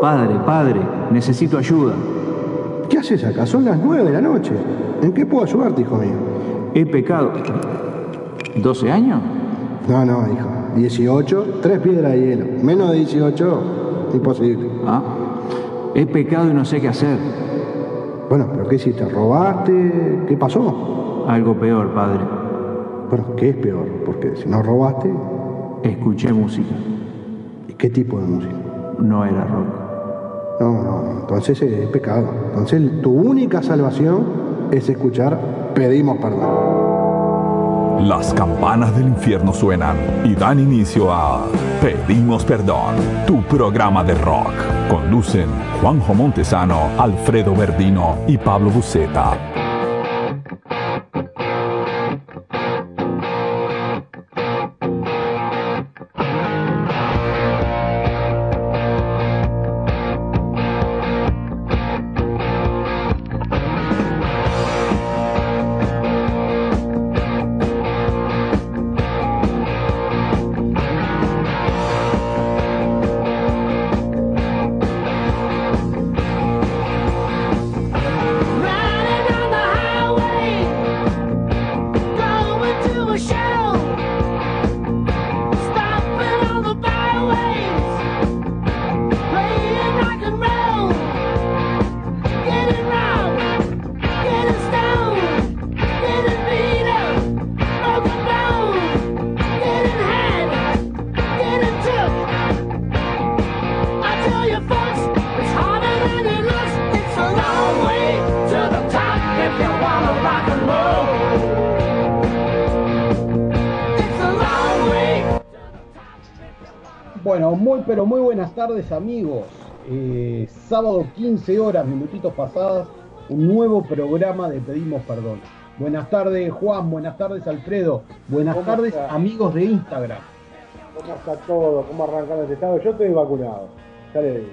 Padre, padre, necesito ayuda. ¿Qué haces acá? Son las nueve de la noche. ¿En qué puedo ayudarte, hijo mío? He pecado. ¿12 años? No, no, hijo. 18, tres piedras de hielo. Menos de 18, imposible. Ah. He pecado y no sé qué hacer. Bueno, pero ¿qué hiciste? ¿Robaste? ¿Qué pasó? Algo peor, padre. Bueno, ¿qué es peor? Porque si no robaste, Escuché música. ¿y qué tipo de música? No era rock. No, no, entonces es pecado. Entonces tu única salvación es escuchar pedimos perdón. Las campanas del infierno suenan y dan inicio a Pedimos Perdón, tu programa de rock. Conducen Juanjo Montesano, Alfredo Verdino y Pablo Buceta. Tardes amigos. Eh, sábado 15 horas, minutitos pasadas, un nuevo programa de Pedimos Perdón. Buenas tardes Juan, buenas tardes Alfredo, buenas ¿Cómo tardes está? amigos de Instagram. ¿Cómo está todo? ¿Cómo arrancar este estado? Yo estoy vacunado, ya le digo.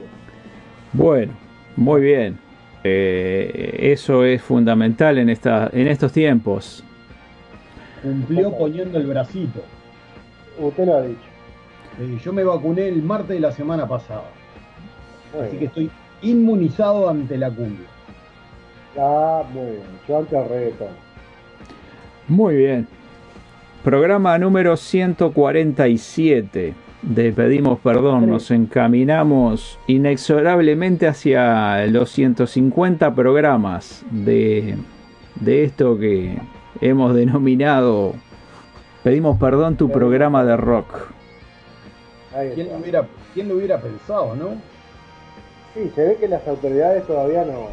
Bueno, muy bien. Eh, eso es fundamental en, esta, en estos tiempos. Cumplió poniendo el bracito. Usted lo ha dicho. Eh, yo me vacuné el martes de la semana pasada, Muy así que estoy inmunizado ante la cumbia. Ah, muy bien. Yo. Muy bien. Programa número 147 de Pedimos Perdón. Nos encaminamos inexorablemente hacia los 150 programas de, de esto que hemos denominado Pedimos Perdón, tu programa de rock. ¿Quién lo hubiera, quién lo hubiera pensado, no? Sí, se ve que las autoridades todavía no,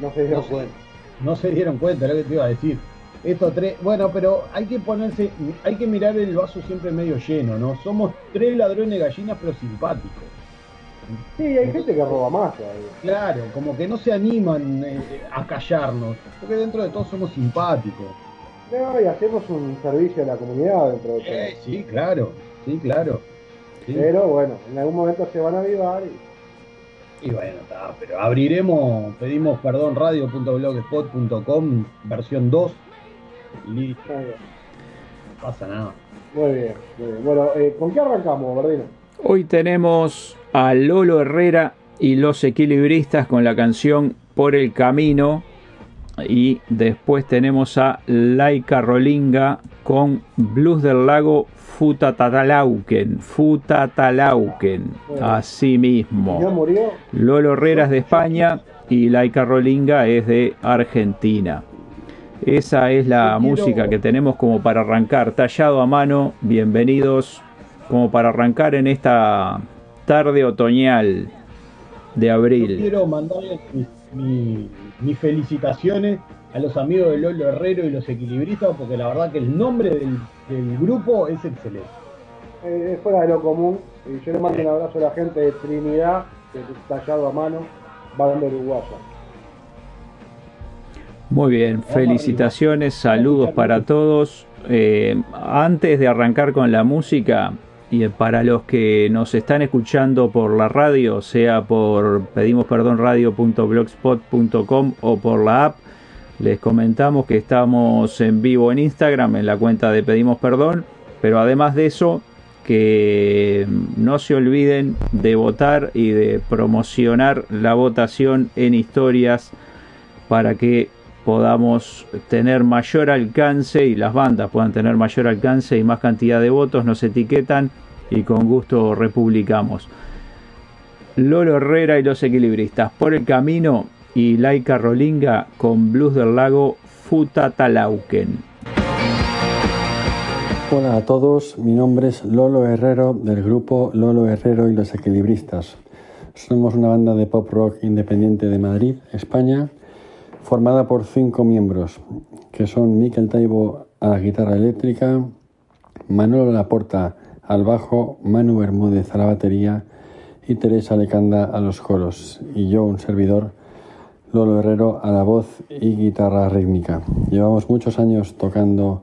no se dieron No cuenta. No se dieron cuenta, lo que te iba a decir. Estos tres, bueno, pero hay que ponerse, hay que mirar el vaso siempre medio lleno, ¿no? Somos tres ladrones gallinas, pero simpáticos. Sí, hay gente que roba más todavía. Claro, como que no se animan eh, a callarnos, porque dentro de todo somos simpáticos. No, y hacemos un servicio a la comunidad dentro de todo. Eh, sí, claro, sí, claro. Sí. Pero bueno, en algún momento se van a avivar y Y bueno, está, pero abriremos, pedimos perdón, radio.blogspot.com, versión 2, y listo, no pasa nada. Muy bien, muy bien. Bueno, eh, ¿con qué arrancamos, Verdino? Hoy tenemos a Lolo Herrera y los equilibristas con la canción Por el Camino. Y después tenemos a Laika Rolinga con Blues del Lago Futatatalauken. Futatalauken. Así ¿Ya mismo. murió? Lolo Herrera es de España y Laika Rolinga es de Argentina. Esa es la música que tenemos como para arrancar, tallado a mano. Bienvenidos como para arrancar en esta tarde otoñal de Yo abril. quiero mandarle mi- mis felicitaciones a los amigos de Lolo Herrero y los equilibristas, porque la verdad que el nombre del, del grupo es excelente. Eh, es fuera de lo común. Y yo le mando un abrazo a la gente de Trinidad, que es tallado a mano, banda uruguaya. Muy bien, felicitaciones, saludos para todos. Eh, antes de arrancar con la música, y para los que nos están escuchando por la radio, sea por pedimos perdón radio.blogspot.com o por la app, Les comentamos que estamos en vivo en Instagram, en la cuenta de Pedimos Perdón, pero además de eso, que no se olviden de votar y de promocionar la votación en historias para que podamos tener mayor alcance y las bandas puedan tener mayor alcance y más cantidad de votos, nos etiquetan y con gusto republicamos. Lolo Herrera y los equilibristas por el camino y Laika Rolinga con Blues del Lago Futa Talauken. Hola a todos, mi nombre es Lolo Herrero del grupo Lolo Herrero y los Equilibristas. Somos una banda de pop rock independiente de Madrid, España, formada por cinco miembros, que son Miquel Taibo a la guitarra eléctrica, Manolo Laporta al bajo, Manu Bermúdez a la batería y Teresa Lecanda a los coros, y yo, un servidor, Lolo Herrero a la voz y guitarra rítmica. Llevamos muchos años tocando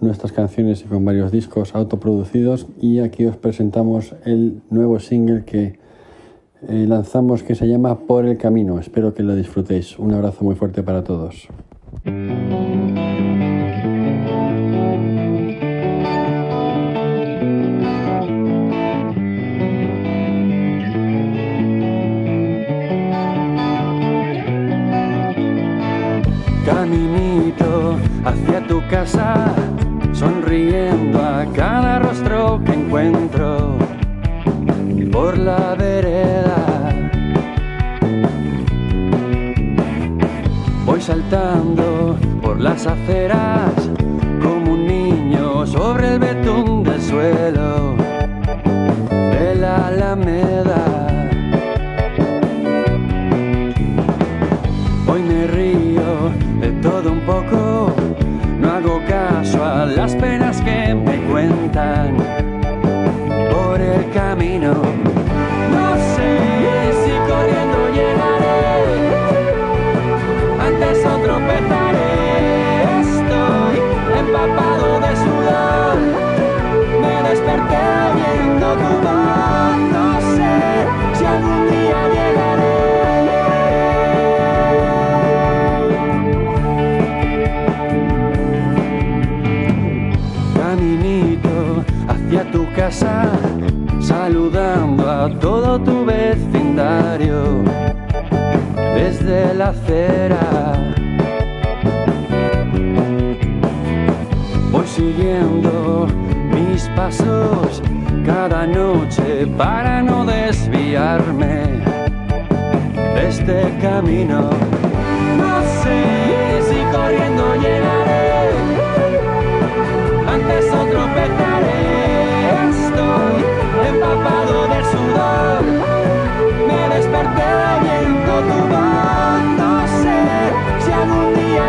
nuestras canciones y con varios discos autoproducidos y aquí os presentamos el nuevo single que eh, lanzamos que se llama Por el Camino. Espero que lo disfrutéis. Un abrazo muy fuerte para todos. Caminito hacia tu casa, sonriendo a cada rostro que encuentro por la saltando por las aceras como un niño sobre el betún del suelo de la alameda. Hoy me río de todo un poco, no hago caso a las penas que me cuentan por el camino. Saludando a todo tu vecindario desde la acera. Voy siguiendo mis pasos cada noche para no desviarme de este camino. No sé si corriendo llegaré antes o tropezaré. Me desperté viendo tu voz. No sé si algún día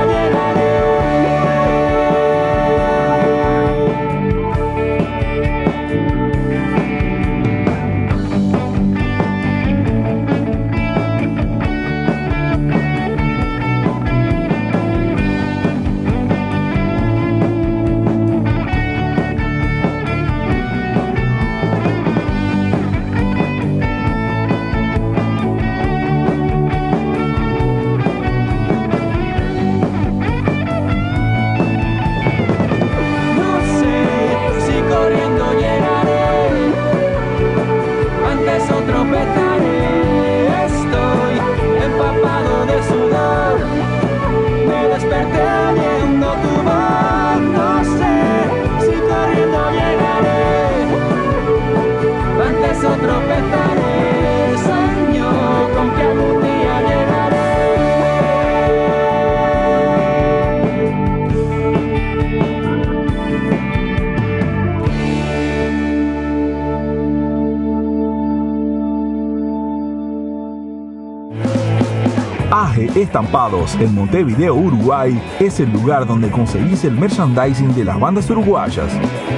AG Estampados en Montevideo, Uruguay es el lugar donde conseguís el merchandising de las bandas uruguayas.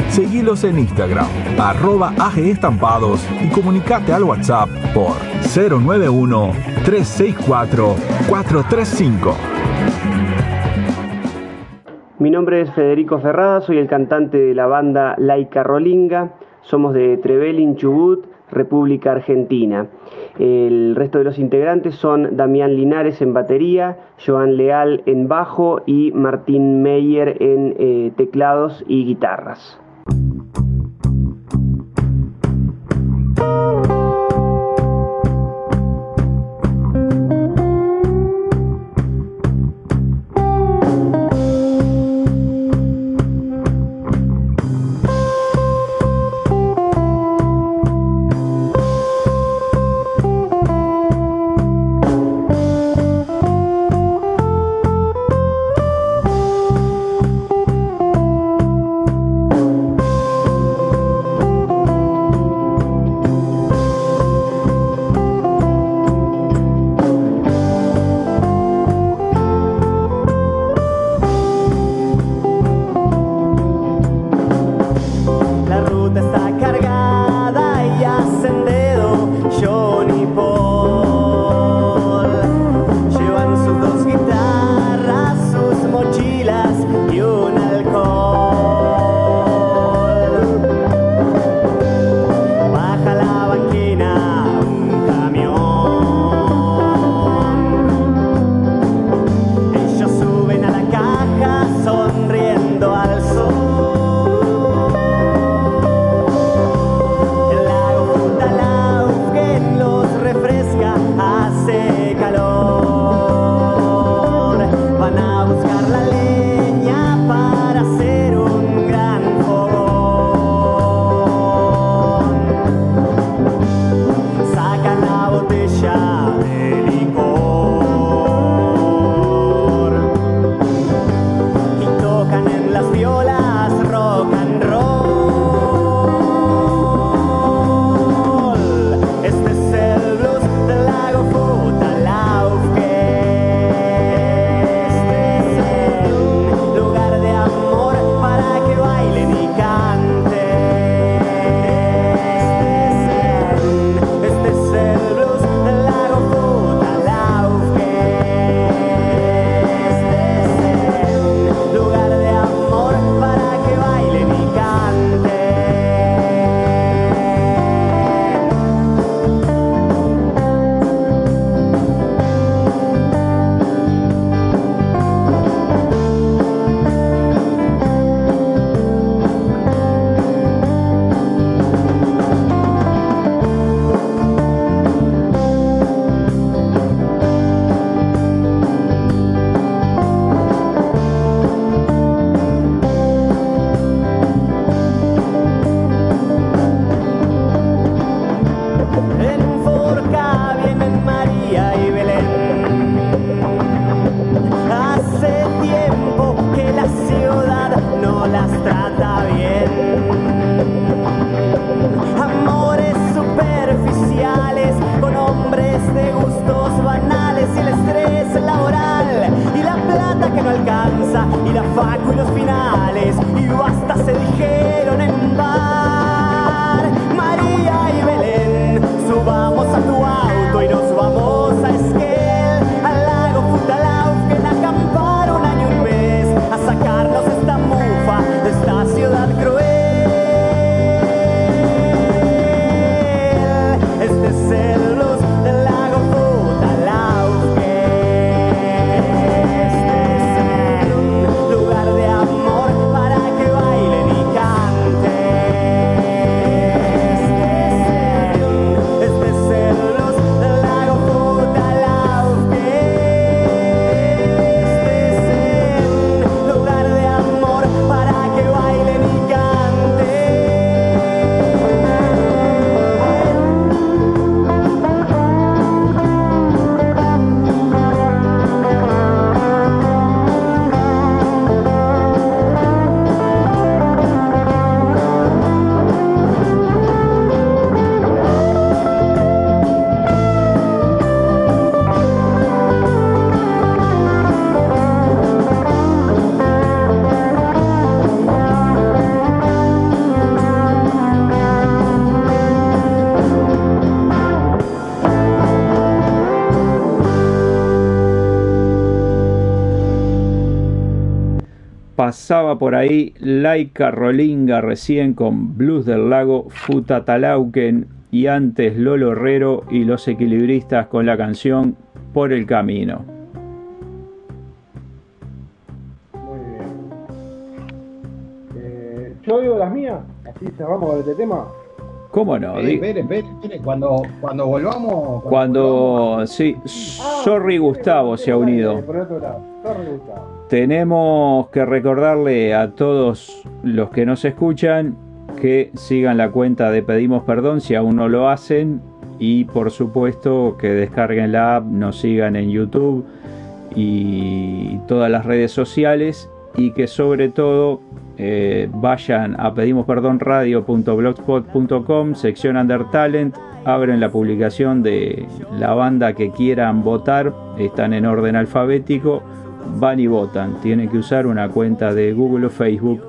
Seguilos en Instagram, arroba AG Estampados y comunicate al WhatsApp por 091-364-435. Mi nombre es Federico Ferrada, soy el cantante de la banda Laika Rolinga, somos de Trevelin, Chubut, República Argentina. El resto de los integrantes son Damián Linares en batería, Joan Leal en bajo y Martín Meyer en eh, teclados y guitarras. Pasaba por ahí Laica Rolinga recién con Blues del Lago Futatalauquen y antes Lolo Herrero y los equilibristas con la canción Por el Camino. Muy bien. Eh, ¿Yo digo las mías? Así cerramos este tema. ¿Cómo no? Eh, espere. Cuando, cuando volvamos. Cuando, cuando volvamos, sí. Ah, Sorry, Gustavo se ha unido. Tenemos que recordarle a todos los que nos escuchan que sigan la cuenta de Pedimos Perdón si aún no lo hacen y por supuesto que descarguen la app, nos sigan en YouTube y todas las redes sociales y que sobre todo eh, vayan a pedimosperdonradio.blogspot.com, sección Under Talent, abren la publicación de la banda que quieran votar, están en orden alfabético, van y votan. Tienen que usar una cuenta de Google o Facebook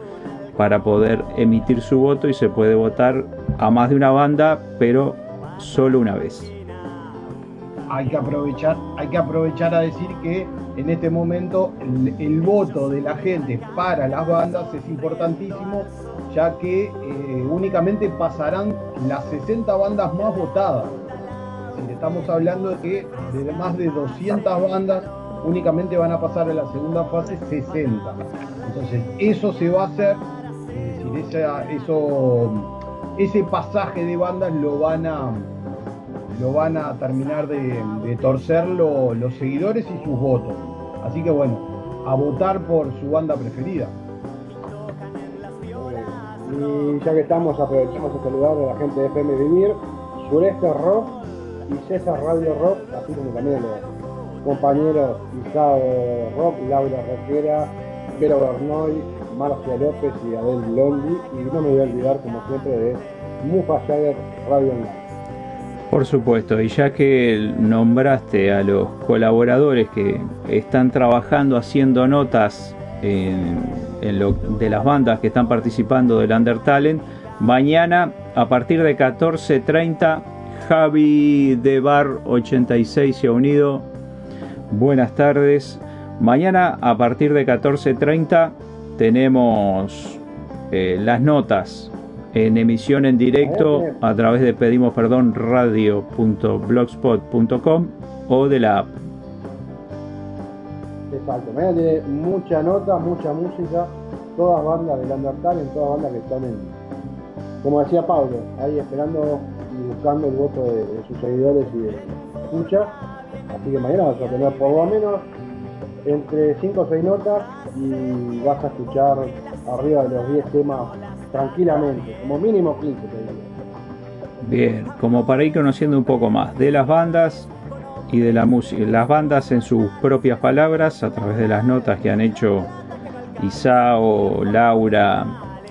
para poder emitir su voto y se puede votar a más de una banda, pero solo una vez. hay que aprovechar, hay que aprovechar a decir que en este momento el, voto de la gente para las bandas es importantísimo, ya que eh, únicamente pasarán las 60 bandas más votadas. Estamos hablando de que de más de 200 bandas únicamente van a pasar a la segunda fase 60. Entonces, eso se va a hacer, es decir, esa- eso, ese pasaje de bandas lo van a, lo van a terminar de, torcer lo- los seguidores y sus votos. Así que bueno, a votar por su banda preferida. Y ya que estamos, aprovechamos a saludar a la gente de FM Vivir, Sureste Rock y César Radio Rock, así como también a los compañeros Isao Rock, Laura Roquera, Vero Bernoy, Marcia López y Adel Blondi. Y no me voy a olvidar, como siempre, de Mufa Jagger Radio Online. Por supuesto, y ya que nombraste a los colaboradores que están trabajando haciendo notas de las bandas que están participando del Under Talent, mañana a partir de 14.30 Javi de Bar 86 se ha unido. Buenas tardes. Mañana a partir de 14.30 tenemos eh, las notas en emisión en directo a través de pedimos perdón radio.blogspot.com o de la app. Exacto, mañana tiene mucha nota, mucha música, todas bandas del Undertale, en todas bandas que están en, como decía Pablo, ahí esperando y buscando el voto de, de sus seguidores y de escucha. Así que mañana vas a tener por lo menos entre 5 o 6 notas y vas a escuchar arriba de los 10 temas tranquilamente, como mínimo 15 te diría. Bien, como para ir conociendo un poco más de las bandas y de la música, las bandas en sus propias palabras a través de las notas que han hecho Isao, Laura,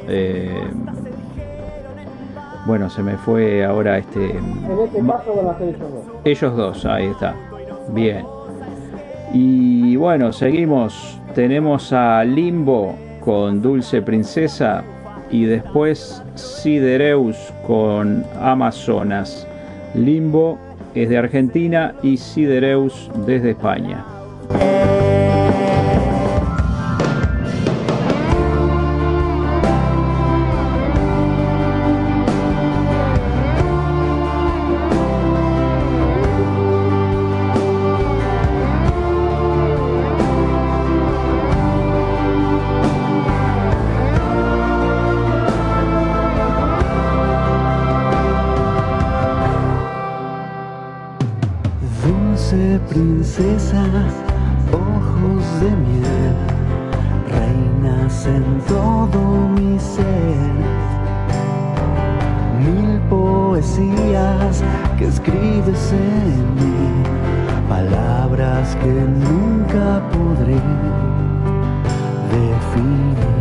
eh, bueno, se me fue ahora este En este caso van a ser ellos dos. ellos dos, ahí está. Bien. Y bueno, seguimos. Tenemos a Limbo con Dulce Princesa y después Sidereus con Amazonas. Limbo es de Argentina y Sidereus desde España. Poesías que escribes en mí, palabras que nunca podré definir.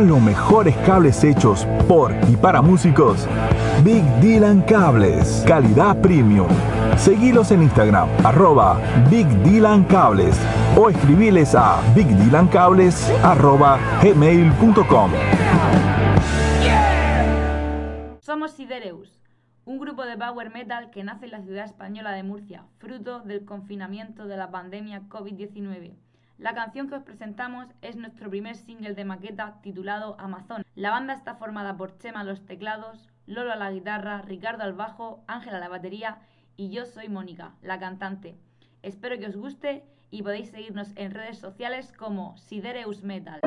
Los mejores cables hechos por y para músicos, Big Dylan Cables, calidad premium. Seguilos en Instagram, arroba Big Dylan Cables o escribiles a bigdylancables arroba gmail.com. Somos Sidereus, un grupo de power metal que nace en la ciudad española de Murcia, fruto del confinamiento de la pandemia COVID-19. La canción que os presentamos es nuestro primer single de maqueta titulado Amazon. La banda está formada por Chema a los teclados, Lolo a la guitarra, Ricardo al bajo, Ángela a la batería y yo soy Mónica, la cantante. Espero que os guste y podéis seguirnos en redes sociales como Sidereus Metal.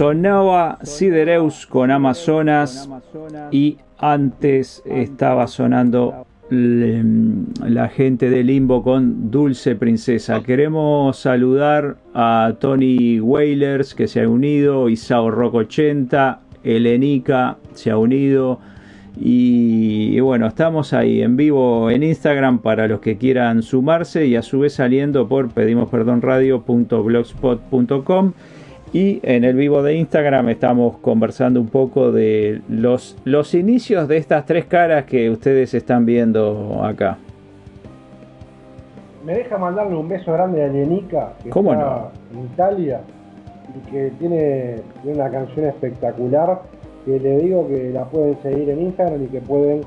Sonaba Sidereus con Amazonas y antes estaba sonando la gente de Limbo con Dulce Princesa. Queremos saludar a Tony Wailers que se ha unido, Isao Rock 80, Elenica se ha unido. Y, y bueno, estamos ahí en vivo en Instagram para los que quieran sumarse y a su vez saliendo por pedimosperdonradio.blogspot.com y en el vivo de Instagram estamos conversando un poco de los, los inicios de estas tres caras que ustedes están viendo acá. Me deja mandarle un beso grande a Lenica, que ¿Cómo está en Italia y que tiene, tiene una canción espectacular. Que le digo que la pueden seguir en Instagram y que pueden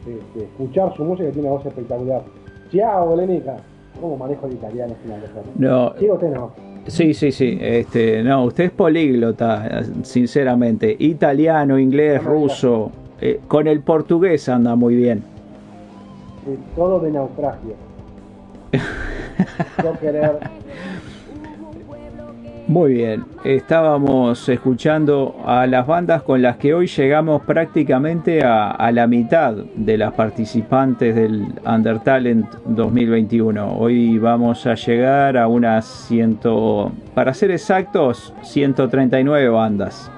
este, escuchar su música, que tiene una voz espectacular. Ciao, Lenica. ¿Cómo manejo el italiano? Es una cosa. No. Sí, usted no. Sí, sí, sí. Este, no, usted es políglota, sinceramente. Italiano, inglés, ruso. eh, con el portugués anda muy bien. Sí, todo de naufragio. Yo querer. Muy bien, estábamos escuchando a las bandas con las que hoy llegamos prácticamente a, la mitad de las participantes del Undertalent 2021. Hoy vamos a llegar a unas ciento, para ser exactos, 139 bandas,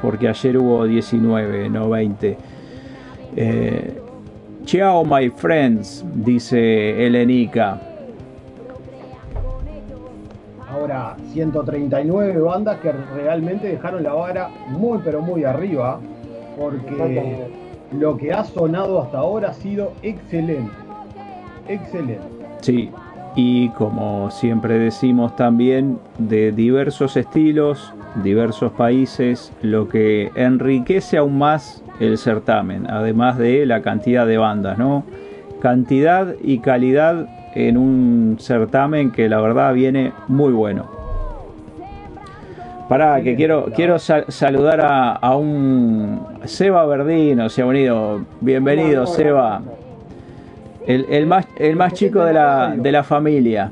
porque ayer hubo 19, no 20. Eh, Ciao my friends, dice Elenica. Ahora, 139 bandas que realmente dejaron la vara muy pero muy arriba, porque lo que ha sonado hasta ahora ha sido excelente. Excelente. Sí, y como siempre decimos también, de diversos estilos, diversos países, lo que enriquece aún más el certamen, además de la cantidad de bandas, ¿no? Cantidad y calidad en un certamen que la verdad viene muy bueno. Pará, que quiero, quiero sal- saludar a, a un Seba Verdino, se ha unido. Bienvenido, Seba. El, el más, el más chico de la, de la familia.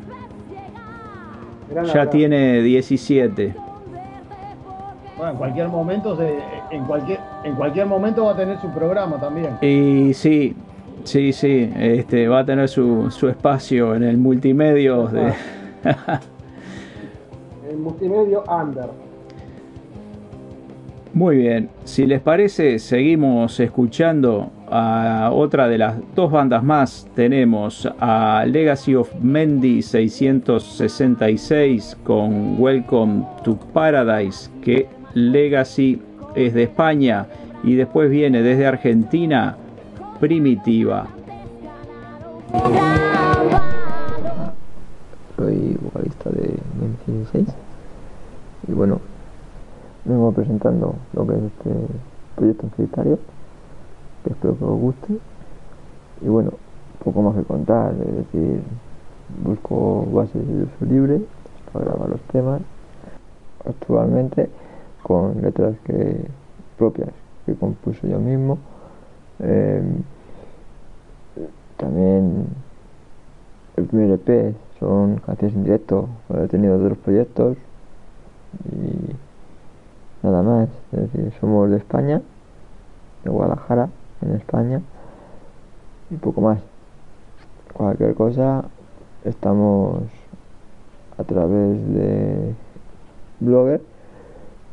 Ya tiene 17. Bueno, en cualquier momento, se- en, cualquier, en cualquier momento va a tener su programa también. Y sí, sí, sí, este, va a tener su, su espacio en el multimedio de... El multimedio Under. Muy bien, si les parece, seguimos escuchando a otra de las dos bandas más. Tenemos a Legacy of Mendy 666 con Welcome to Paradise, que Legacy es de España y después viene desde Argentina Primitiva. soy vocalista de 2016 y bueno, vengo presentando lo que es este proyecto en solitario, que espero que os guste y bueno, poco más que contar, es decir, busco bases de uso libre para grabar los temas actualmente con letras que propias que compuse yo mismo. Em, también el primer EP son canciones en directo, he tenido otros proyectos y nada más. Es decir, somos de España, de Guadalajara, en España, y poco más. Cualquier cosa, estamos a través de Blogger,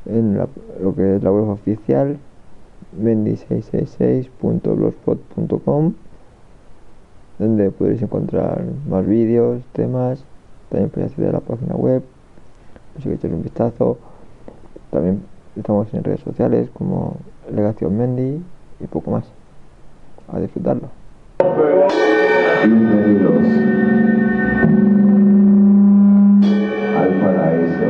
en la- lo que es la web oficial, mendy666.blogspot.com donde podréis encontrar más vídeos, temas, también podéis acceder a la página web, si queréis echar un vistazo. También estamos en redes sociales como Legación Mendy y poco más. A disfrutarlo. Bienvenidos al paraíso.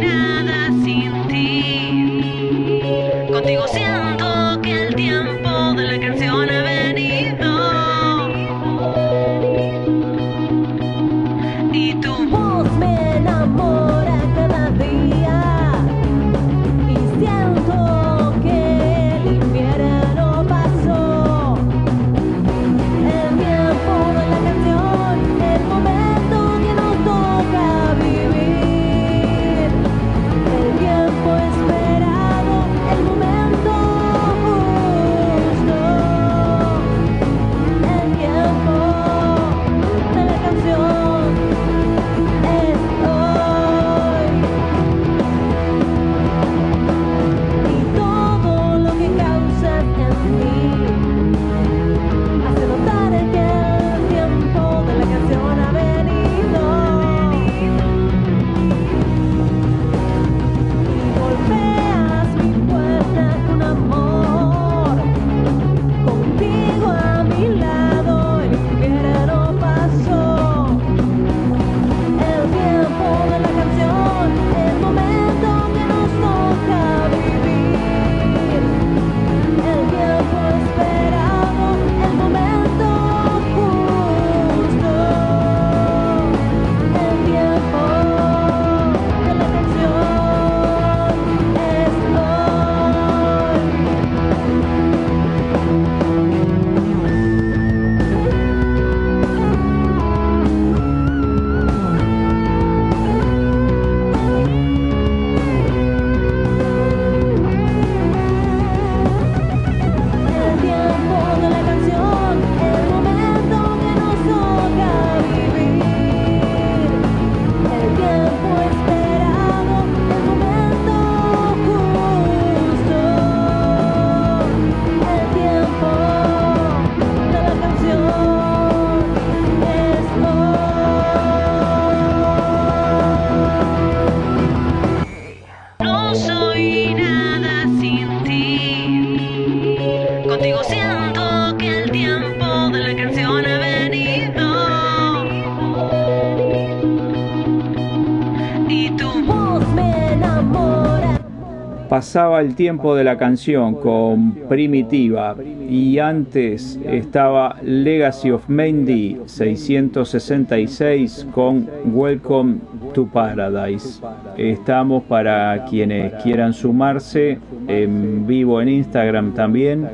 Pasaba el tiempo de la canción con Primitiva y antes estaba Legacy of Mendy 666 con Welcome to Paradise. Estamos para quienes quieran sumarse en vivo en Instagram también.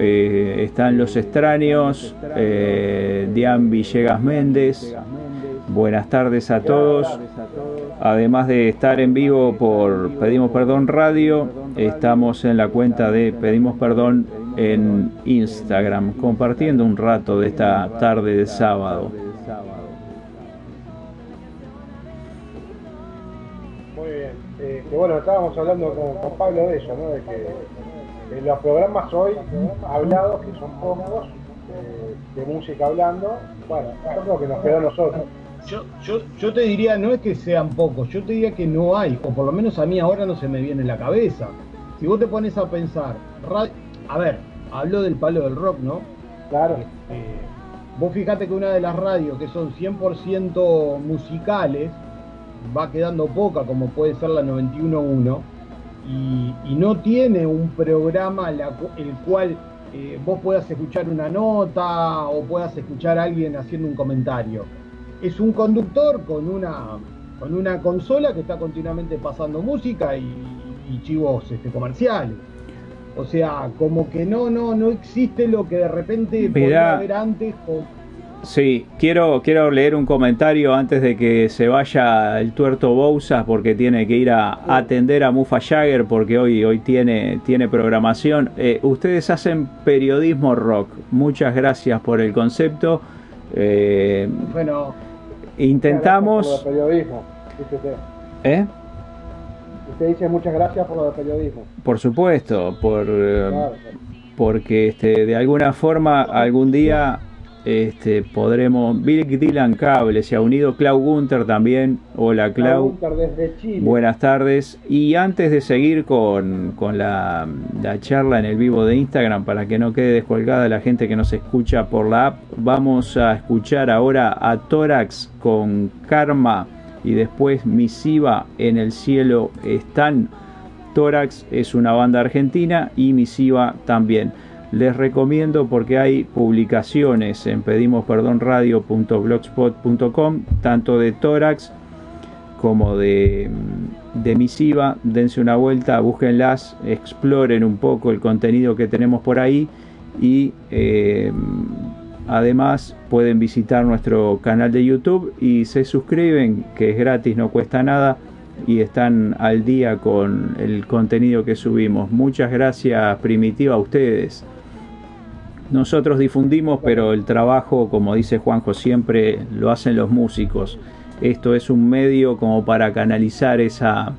Eh, están los extraños, eh, Villegas Méndez. Buenas tardes a todos. Además de estar en vivo por Pedimos Perdón Radio, estamos en la cuenta de Pedimos Perdón en Instagram, compartiendo un rato de esta tarde de sábado. Muy bien. Eh, bueno, estábamos hablando con, Pablo de eso, ¿no? De que en los programas hoy hablados, que son pocos, eh, de música hablando, bueno, yo creo que nos quedó a nosotros. Yo, yo, yo te diría, no es que sean pocos, yo te diría que no hay, o por lo menos a mí ahora no se me viene en la cabeza. Si vos te pones a pensar, a ver, hablo del palo del rock, ¿no? Claro. vos fijate que una de las radios que son 100% musicales va quedando poca, como puede ser la 91.1, y, y no tiene un programa la el cual eh, vos puedas escuchar una nota o puedas escuchar a alguien haciendo un comentario. Es un conductor con una, con una consola que está continuamente pasando música y, y chivos este, comerciales. O sea, como que no, no, no existe lo que de repente podía haber antes con, Sí, quiero, quiero leer un comentario antes de que se vaya el tuerto Bousas porque tiene que ir a atender a Mufa Jagger porque hoy, hoy tiene, tiene programación. Eh, ustedes hacen periodismo rock. Muchas gracias por el concepto. Eh, Bueno, intentamos... Por el periodismo, fíjate. ¿Eh? Usted dice muchas gracias por lo del periodismo. Por supuesto, por, eh, Claro. porque este, de alguna forma algún día este, podremos. Big Dylan Cable se ha unido, Clau Gunter también. Hola Clau. Desde Chile. Buenas tardes. Y antes de seguir con, con la, la charla en el vivo de Instagram, para que no quede descolgada la gente que nos escucha por la app, vamos a escuchar ahora a Tórax con Karma y después Misiva en el cielo están. Tórax es una banda argentina y Misiva también. Les recomiendo porque hay publicaciones en pedimosperdonradio.blogspot.com, tanto de Tórax como de, de Misiva. Dense una vuelta, búsquenlas, exploren un poco el contenido que tenemos por ahí y eh, además pueden visitar nuestro canal de YouTube y se suscriben, que es gratis, no cuesta nada y están al día con el contenido que subimos. Muchas gracias Primitiva a ustedes. Nosotros difundimos, pero el trabajo, como dice Juanjo, siempre lo hacen los músicos. Esto es un medio como para canalizar esa,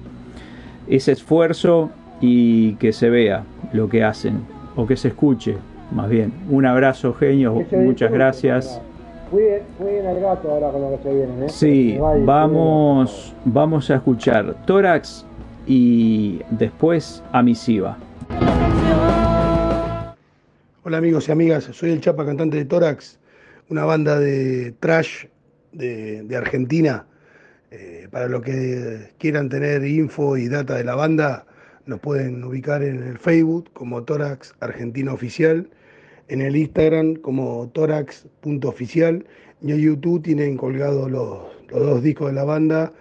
ese esfuerzo y que se vea lo que hacen, o que se escuche, más bien. Un abrazo, genios, muchas gracias. Cuiden al gato ahora con lo que se viene. ¿eh? Sí, vaya, vamos, vamos a escuchar Tórax y después a Misiva. Hola amigos y amigas, soy el Chapa, cantante de Tórax, una banda de trash de, Argentina. Eh, para los que quieran tener info y data de la banda, nos pueden ubicar en el Facebook como Tórax Argentina Oficial, en el Instagram como tórax.oficial y en YouTube tienen colgados los, los dos discos de la banda,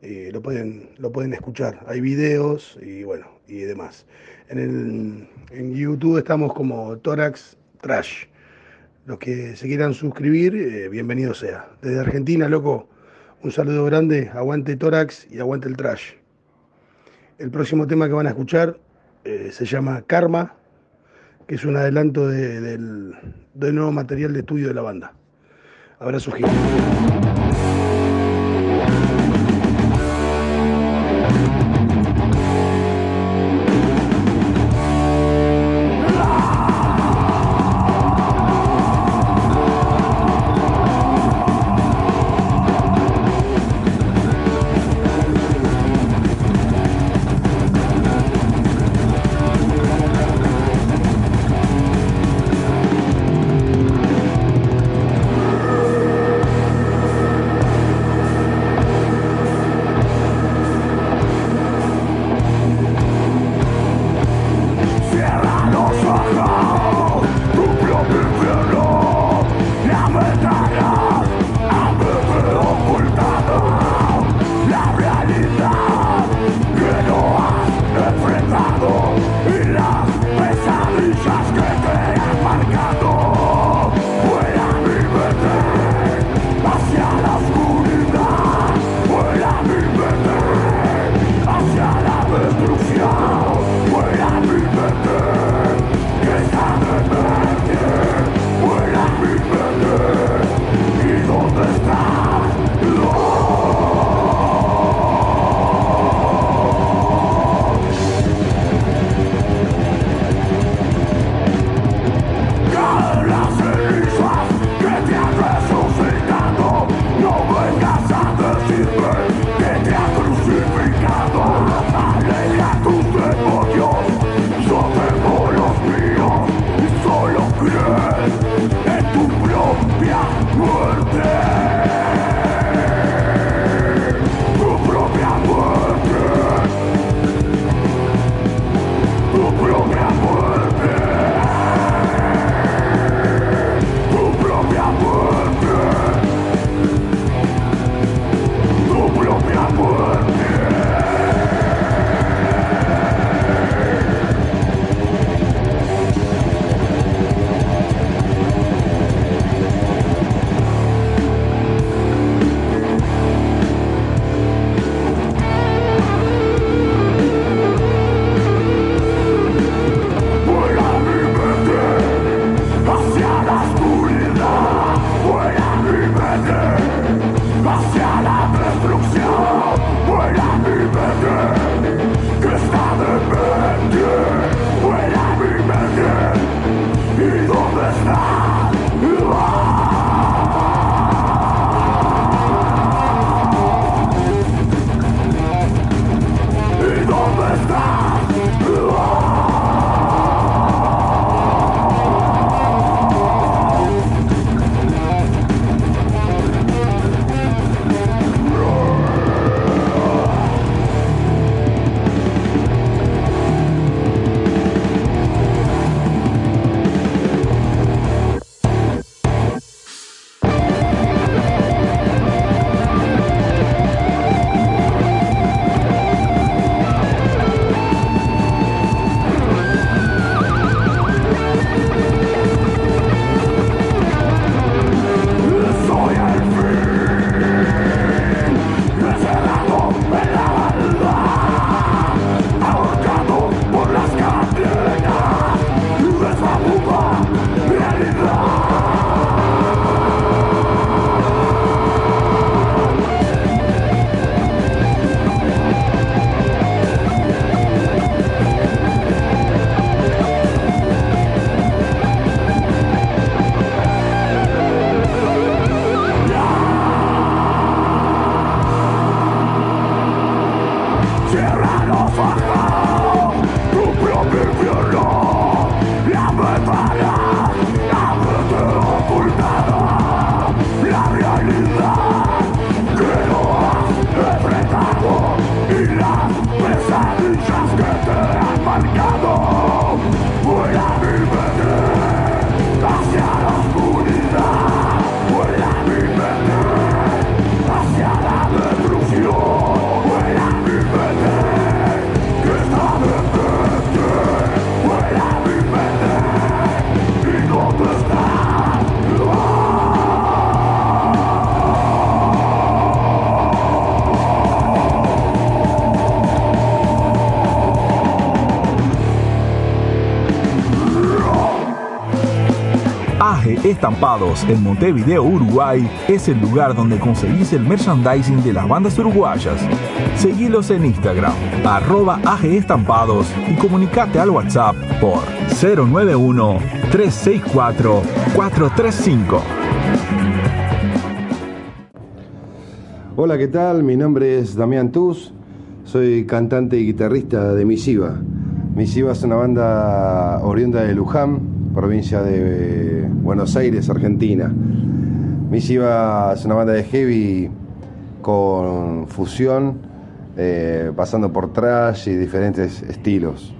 eh, lo, pueden, lo pueden escuchar. Hay videos y bueno, y demás. En, el, en YouTube estamos como Tórax Trash. Los que se quieran suscribir, eh, bienvenido sea. Desde Argentina, loco, un saludo grande, aguante Tórax y aguante el Trash. El próximo tema que van a escuchar eh, se llama Karma, que es un adelanto de- del, nuevo material de estudio de la banda. Abrazo gigante. Estampados en Montevideo, Uruguay, es el lugar donde conseguís el merchandising de las bandas uruguayas. Seguilos en Instagram, arroba AG Estampados y comunicate al WhatsApp por 091-364-435. Hola, ¿qué tal? Mi nombre es Damián Tuz, soy cantante y guitarrista de Misiva. Misiva es una banda oriunda de Luján, provincia de Buenos Aires, Argentina. Misiva es una banda de heavy con fusión, eh, pasando por trash y diferentes estilos.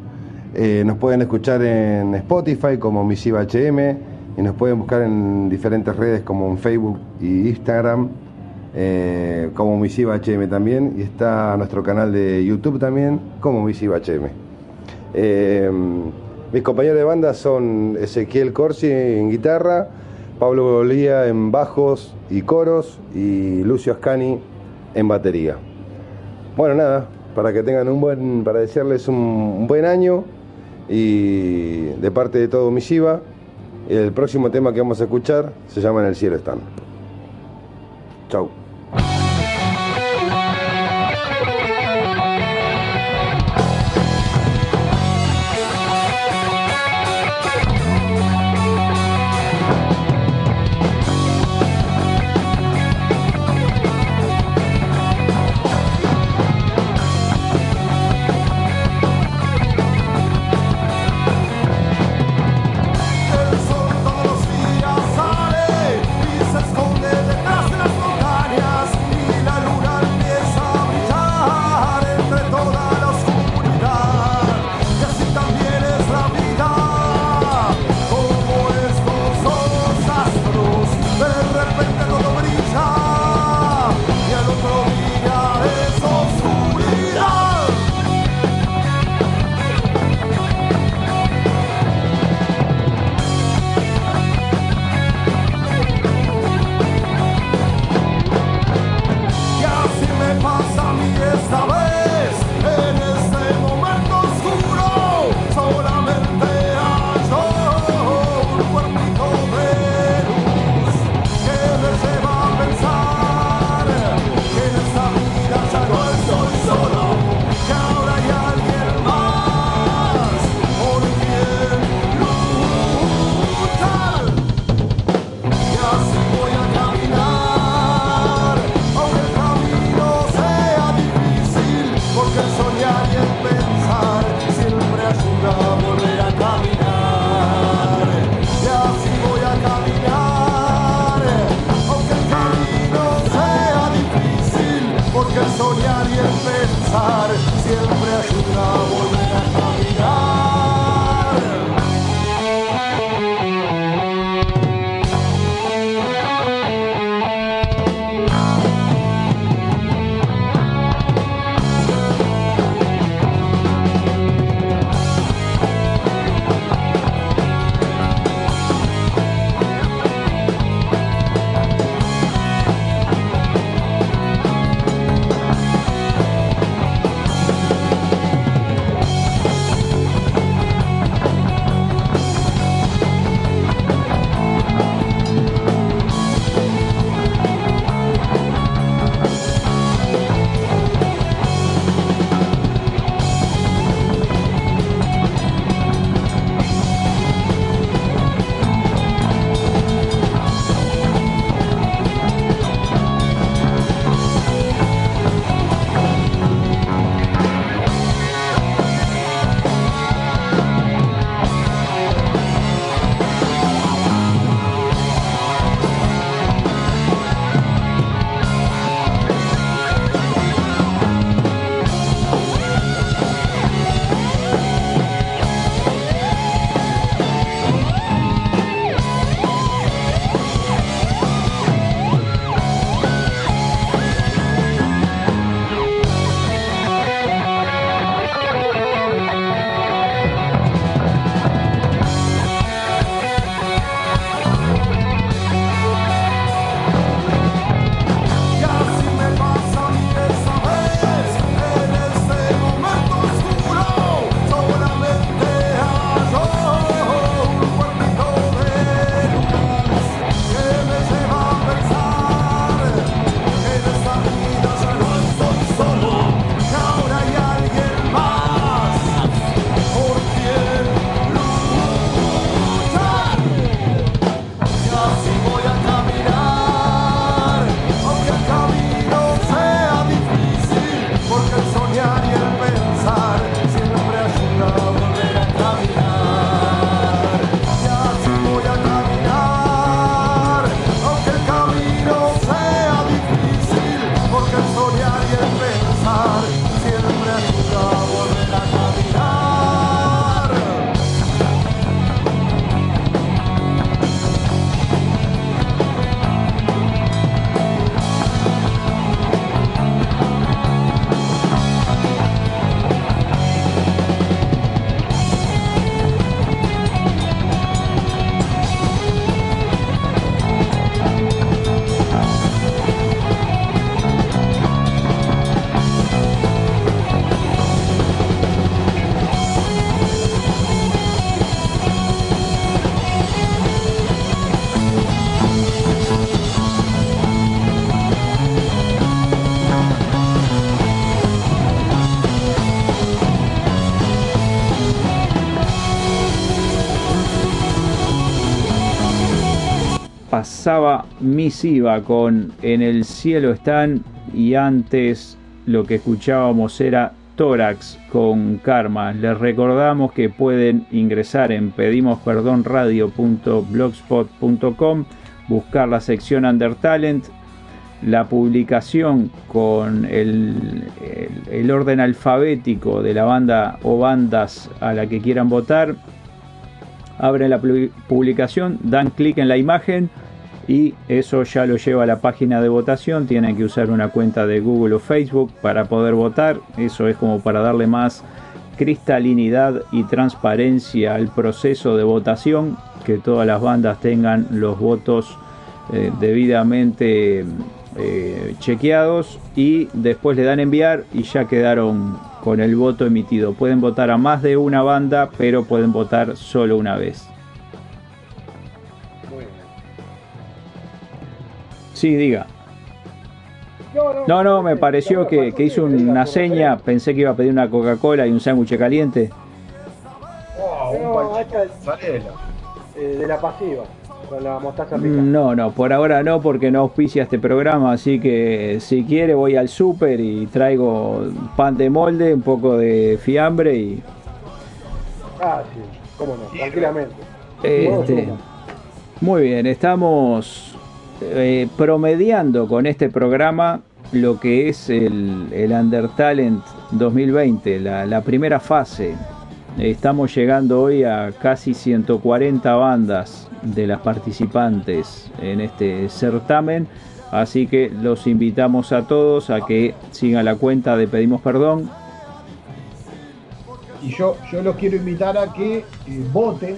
Eh, nos pueden escuchar en Spotify como Misiva HM y nos pueden buscar en diferentes redes como en Facebook y Instagram eh, como Misiva HM también y está nuestro canal de YouTube también como Misiva HM. Mis compañeros de banda son Ezequiel Corsi en guitarra, Pablo Bolía en bajos y coros y Lucio Ascani en batería. Bueno, nada, para que tengan un buen, para desearles un buen año y de parte de todo Misiva, el próximo tema que vamos a escuchar se llama En el cielo están. Chau. Saba Misiva con En el cielo están y antes lo que escuchábamos era Tórax con Karma. Les recordamos que pueden ingresar en pedimosperdonradio.blogspot.com, buscar la sección Under Talent, la publicación con el- el orden alfabético de la banda o bandas a la que quieran votar. Abren la pu- publicación, dan clic en la imagen y eso ya lo lleva a la página de votación. Tienen que usar una cuenta de Google o Facebook para poder votar. Eso es como para darle más cristalinidad y transparencia al proceso de votación. Que todas las bandas tengan los votos eh, debidamente eh, chequeados y después le dan enviar y ya quedaron con el voto emitido. Pueden votar a más de una banda, pero pueden votar solo una vez. Sí, diga. No, no, me pareció que, que hizo una seña, pensé que iba a pedir una Coca-Cola y un sándwich caliente. No, esta es eh, de la pasiva, la mostaza rica. No, no, por ahora no, porque no auspicia este programa, así que si quiere voy al súper y traigo pan de molde, un poco de fiambre y Ah, sí, cómo no, tranquilamente. Este, muy bien, estamos eh, promediando con este programa lo que es el, el Undertalent 2020, la, la primera fase. Estamos llegando hoy a casi 140 bandas de las participantes en este certamen, así que los invitamos a todos a que sigan la cuenta de Pedimos Perdón, Y yo, yo los quiero invitar a que eh, voten,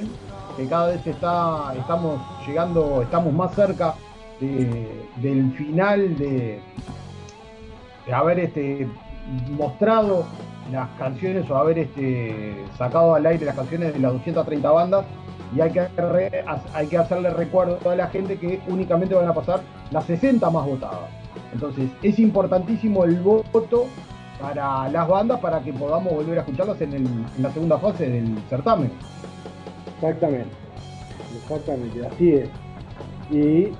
que cada vez está, estamos llegando, estamos más cerca de- del final de, de haber este, mostrado las canciones o haber este, sacado al aire las canciones de las 230 bandas y hay que, hay que hacerle recuerdo a la gente que únicamente van a pasar las 60 más votadas. Entonces es importantísimo el voto para las bandas para que podamos volver a escucharlas en, el- en la segunda fase del certamen. Exactamente, exactamente, así es. ¿Y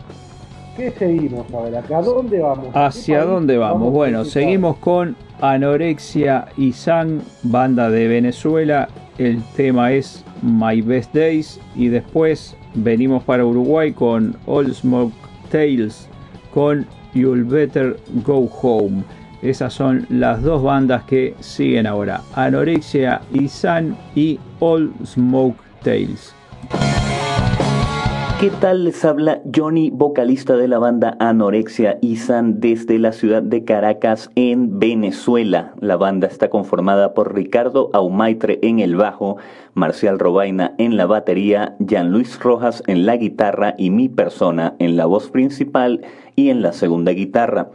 qué seguimos ahora? ¿A dónde vamos? ¿Hacia ¿Qué país dónde vamos? Bueno, a visitar? seguimos con Anorexia y San, banda de Venezuela. El tema es My Best Days. Y después venimos para Uruguay con All Smoke Tales con You'll Better Go Home. Esas son las dos bandas que siguen ahora. Anorexia y San y All Smoke Tales. ¿Qué tal? Les habla Johnny, vocalista de la banda Anorexia Isan desde la ciudad de Caracas en Venezuela. La banda está conformada por Ricardo Aumaitre en el bajo, Marcial Robaina en la batería, Jean Luis Rojas en la guitarra y mi persona en la voz principal y en la segunda guitarra.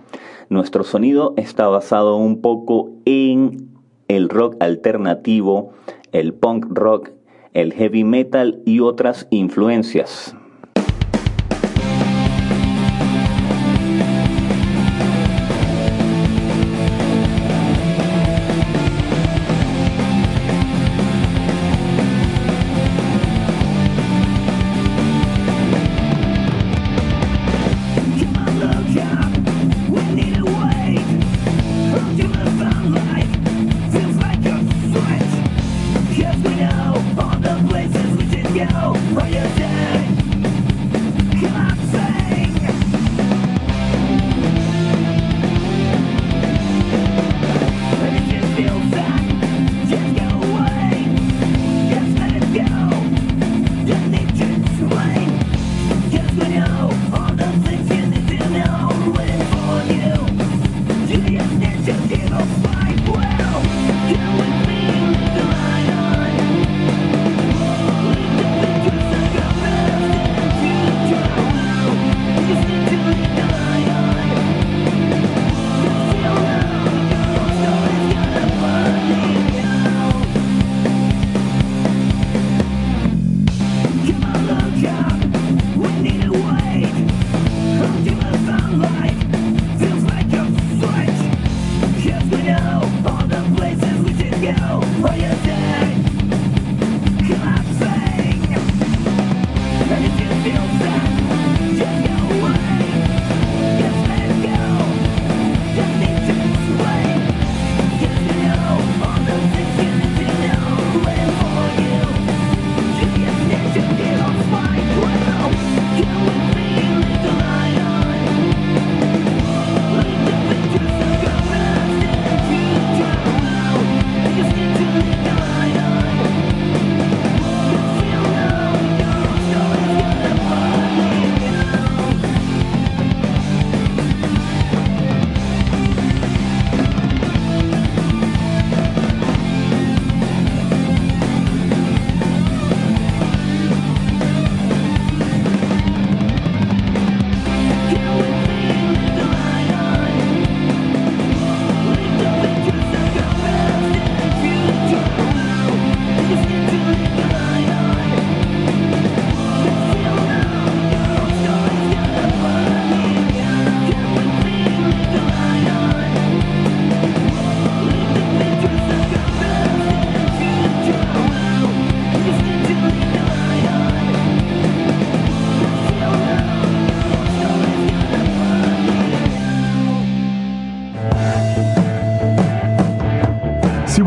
Nuestro sonido está basado un poco en el rock alternativo, el punk rock, el heavy metal y otras influencias.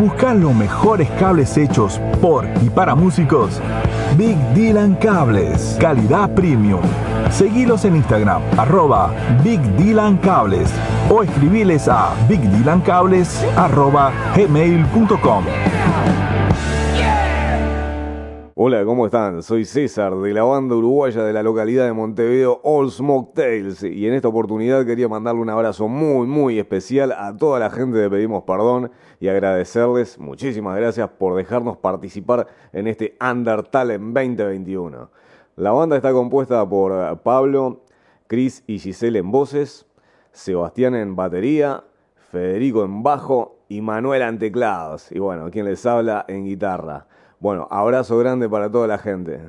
Busca los mejores cables hechos por y para músicos. Big Dylan Cables, calidad premium. Seguilos en Instagram, arroba Big Dylan Cables o escribiles a bigdylancables arroba gmail.com. Hola, ¿cómo están? Soy César de la banda uruguaya de la localidad de Montevideo All Smoke Tales y en esta oportunidad quería mandarle un abrazo muy muy especial a toda la gente de Pedimos Perdón y agradecerles muchísimas gracias por dejarnos participar en este Undertale en 2021. La banda está compuesta por Pablo, Chris y Giselle en voces, Sebastián en batería, Federico en bajo y Manuel en teclados. Y bueno, quien les habla en guitarra. Bueno, abrazo grande para toda la gente.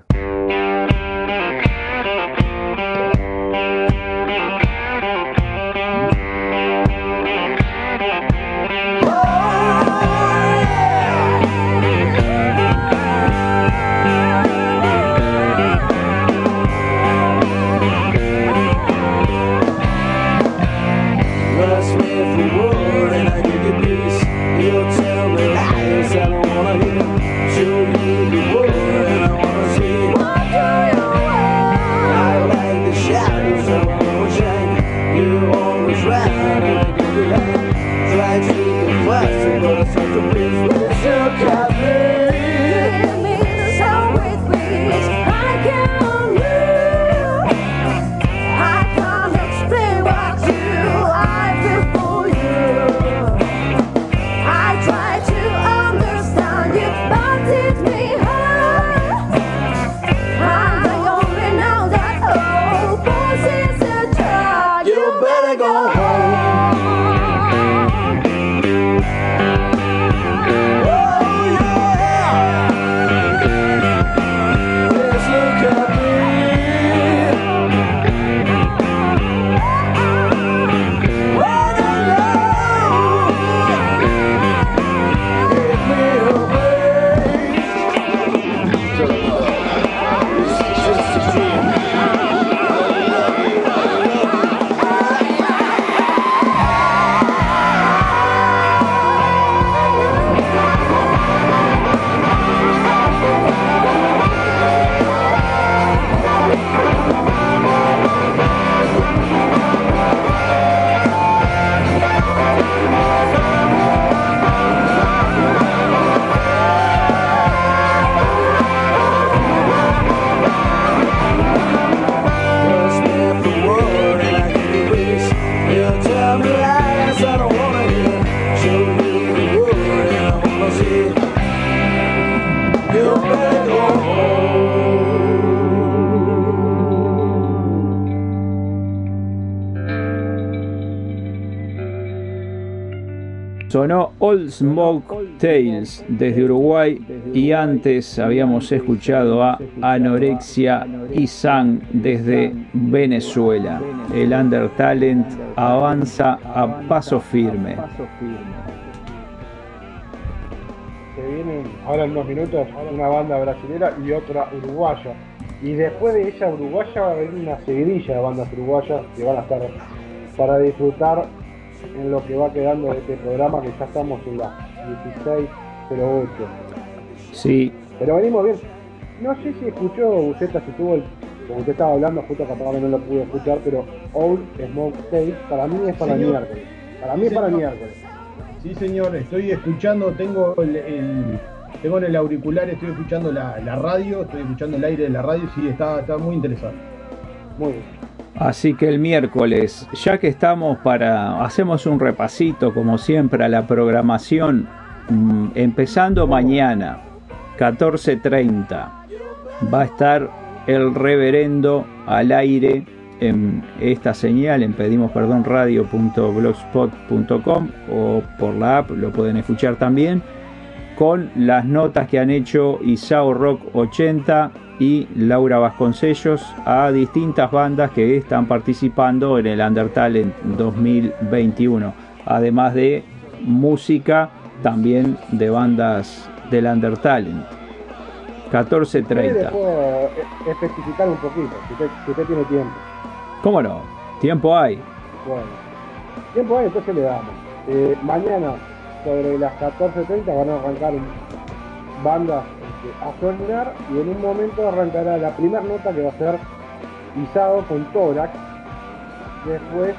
Old Smoke Tales desde Uruguay y antes habíamos escuchado a Anorexia Isan desde Venezuela. El Under Talent avanza a paso firme. Se vienen ahora en unos minutos una banda brasilera y otra uruguaya. Y después de esa uruguaya va a haber una seguidilla de bandas uruguayas que van a estar para disfrutar en lo que va quedando de este programa que ya estamos en las 16.08. Sí, Pero venimos bien. No sé si escuchó Buceta, si tuvo el. Como usted estaba hablando, justo capaz que no lo pude escuchar, pero Old Smoke Tape para mí es para Señor. miércoles. Para mí es para miércoles. Sí, señor, estoy escuchando, tengo el, el- tengo en el auricular, estoy escuchando la, la radio, estoy escuchando el aire de la radio, sí, está, está muy interesante. Muy bien. Así que el miércoles, ya que estamos para, hacemos un repasito como siempre a la programación, mm, empezando mañana, 14.30, va a estar el reverendo al aire en esta señal, en pedimos perdón radio.blogspot.com o por la app, lo pueden escuchar también, con las notas que han hecho Isao Rock 80 y Laura Vasconcellos a distintas bandas que están participando en el Undertalent 2021, además de música también de bandas del Undertalent. ¿Puede 14.30. después eh, especificar un poquito, si usted, si usted tiene tiempo? ¿Cómo no? Tiempo hay. Bueno, tiempo hay, entonces le damos. Eh, mañana sobre las 14.30 van a arrancar bandas a sonar y en un momento arrancará la primera nota que va a ser Isado con Tórax. Después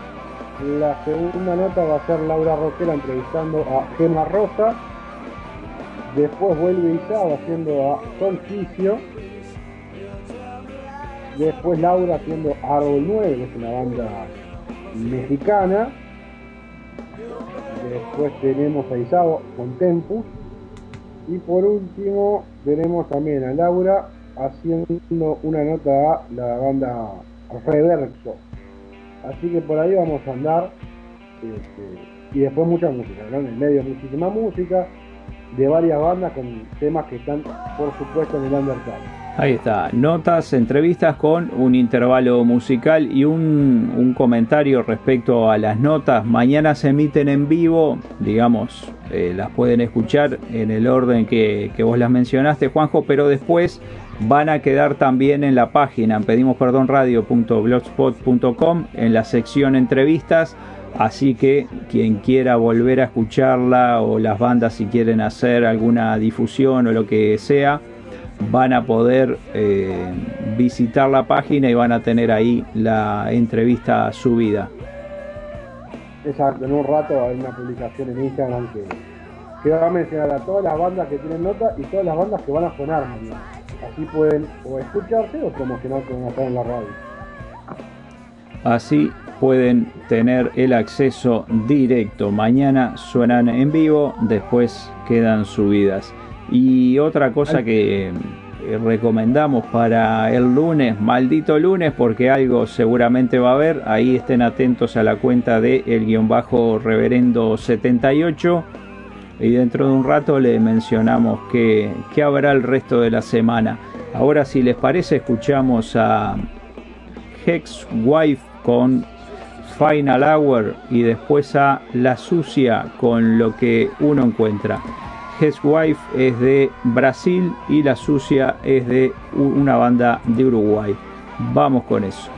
la segunda nota va a ser Laura Roquela entrevistando a Gemma Rosa. Después vuelve Isado haciendo a Solsticio. Después Laura haciendo Árbol 9, que es una banda mexicana. Después tenemos a Isao con Tempus. Y por último tenemos también a Laura haciendo una nota a la banda Reverso. Así que por ahí vamos a andar. este, y después mucha música, ¿no? En el medio muchísima música de varias bandas con temas que están por supuesto en el underground. Ahí está, notas, entrevistas con un intervalo musical y un, comentario respecto a las notas. Mañana se emiten en vivo, digamos, eh, las pueden escuchar en el orden que, vos las mencionaste, Juanjo, pero después van a quedar también en la página, en pedimos perdón radio.blogspot.com, en la sección entrevistas. Así que quien quiera volver a escucharla o las bandas si quieren hacer alguna difusión o lo que sea, van a poder eh, visitar la página y van a tener ahí la entrevista subida. Exacto, en un rato haber una publicación en Instagram que, que va a mencionar a todas las bandas que tienen nota y todas las bandas que van a sonar. Así pueden o escucharse o promocionar con una en la radio. Así pueden tener el acceso directo. Mañana suenan en vivo, después quedan subidas. Y otra cosa que eh, recomendamos para el lunes, maldito lunes, porque algo seguramente va a haber. Ahí estén atentos a la cuenta de el guion bajo reverendo 78. Y dentro de un rato le mencionamos que, que habrá el resto de la semana. Ahora, si les parece, escuchamos a Hex Wife con Final Hour y después a La Sucia con lo que uno encuentra. His Wife es de Brasil y La Sucia es de una banda de Uruguay. Vamos con eso.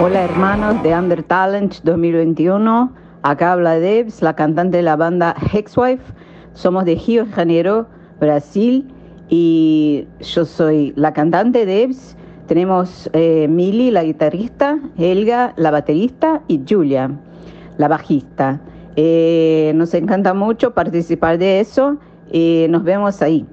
Hola hermanos de Under Talent 2021. Acá habla Debs, la cantante de la banda Hexwife. Somos de Rio de Janeiro, Brasil. Y yo soy la cantante Debs. Tenemos eh, Mili, la guitarrista, Helga, la baterista y Julia, la bajista. Eh, nos encanta mucho participar de eso y nos vemos ahí.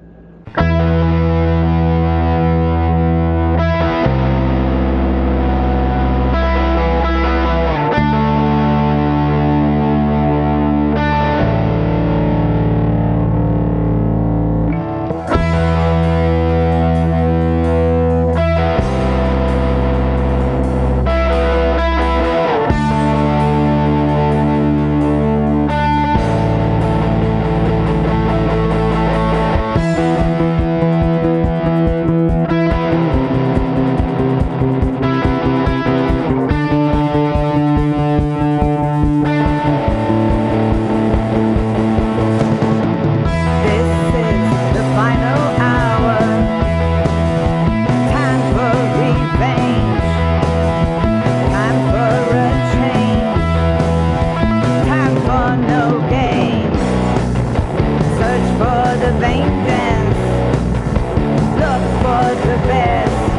best.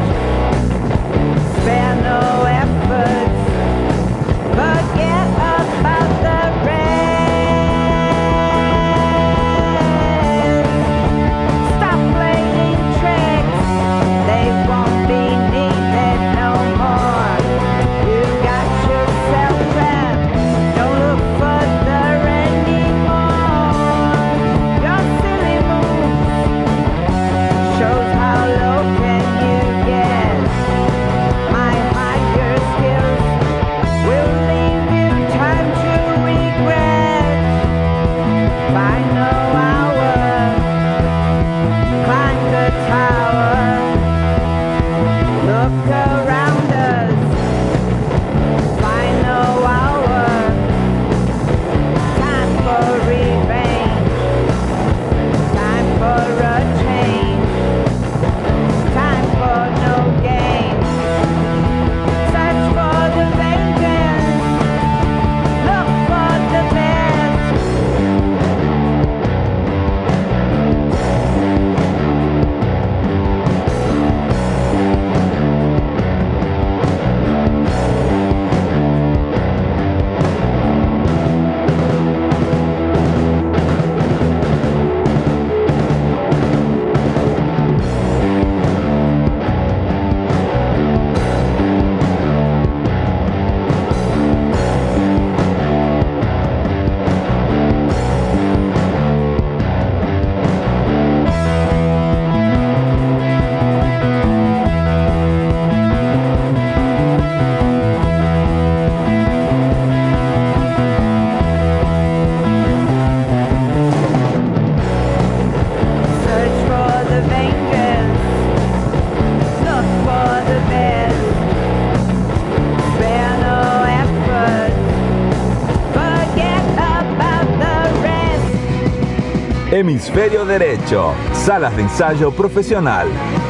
Hemisferio Derecho, salas de ensayo profesional,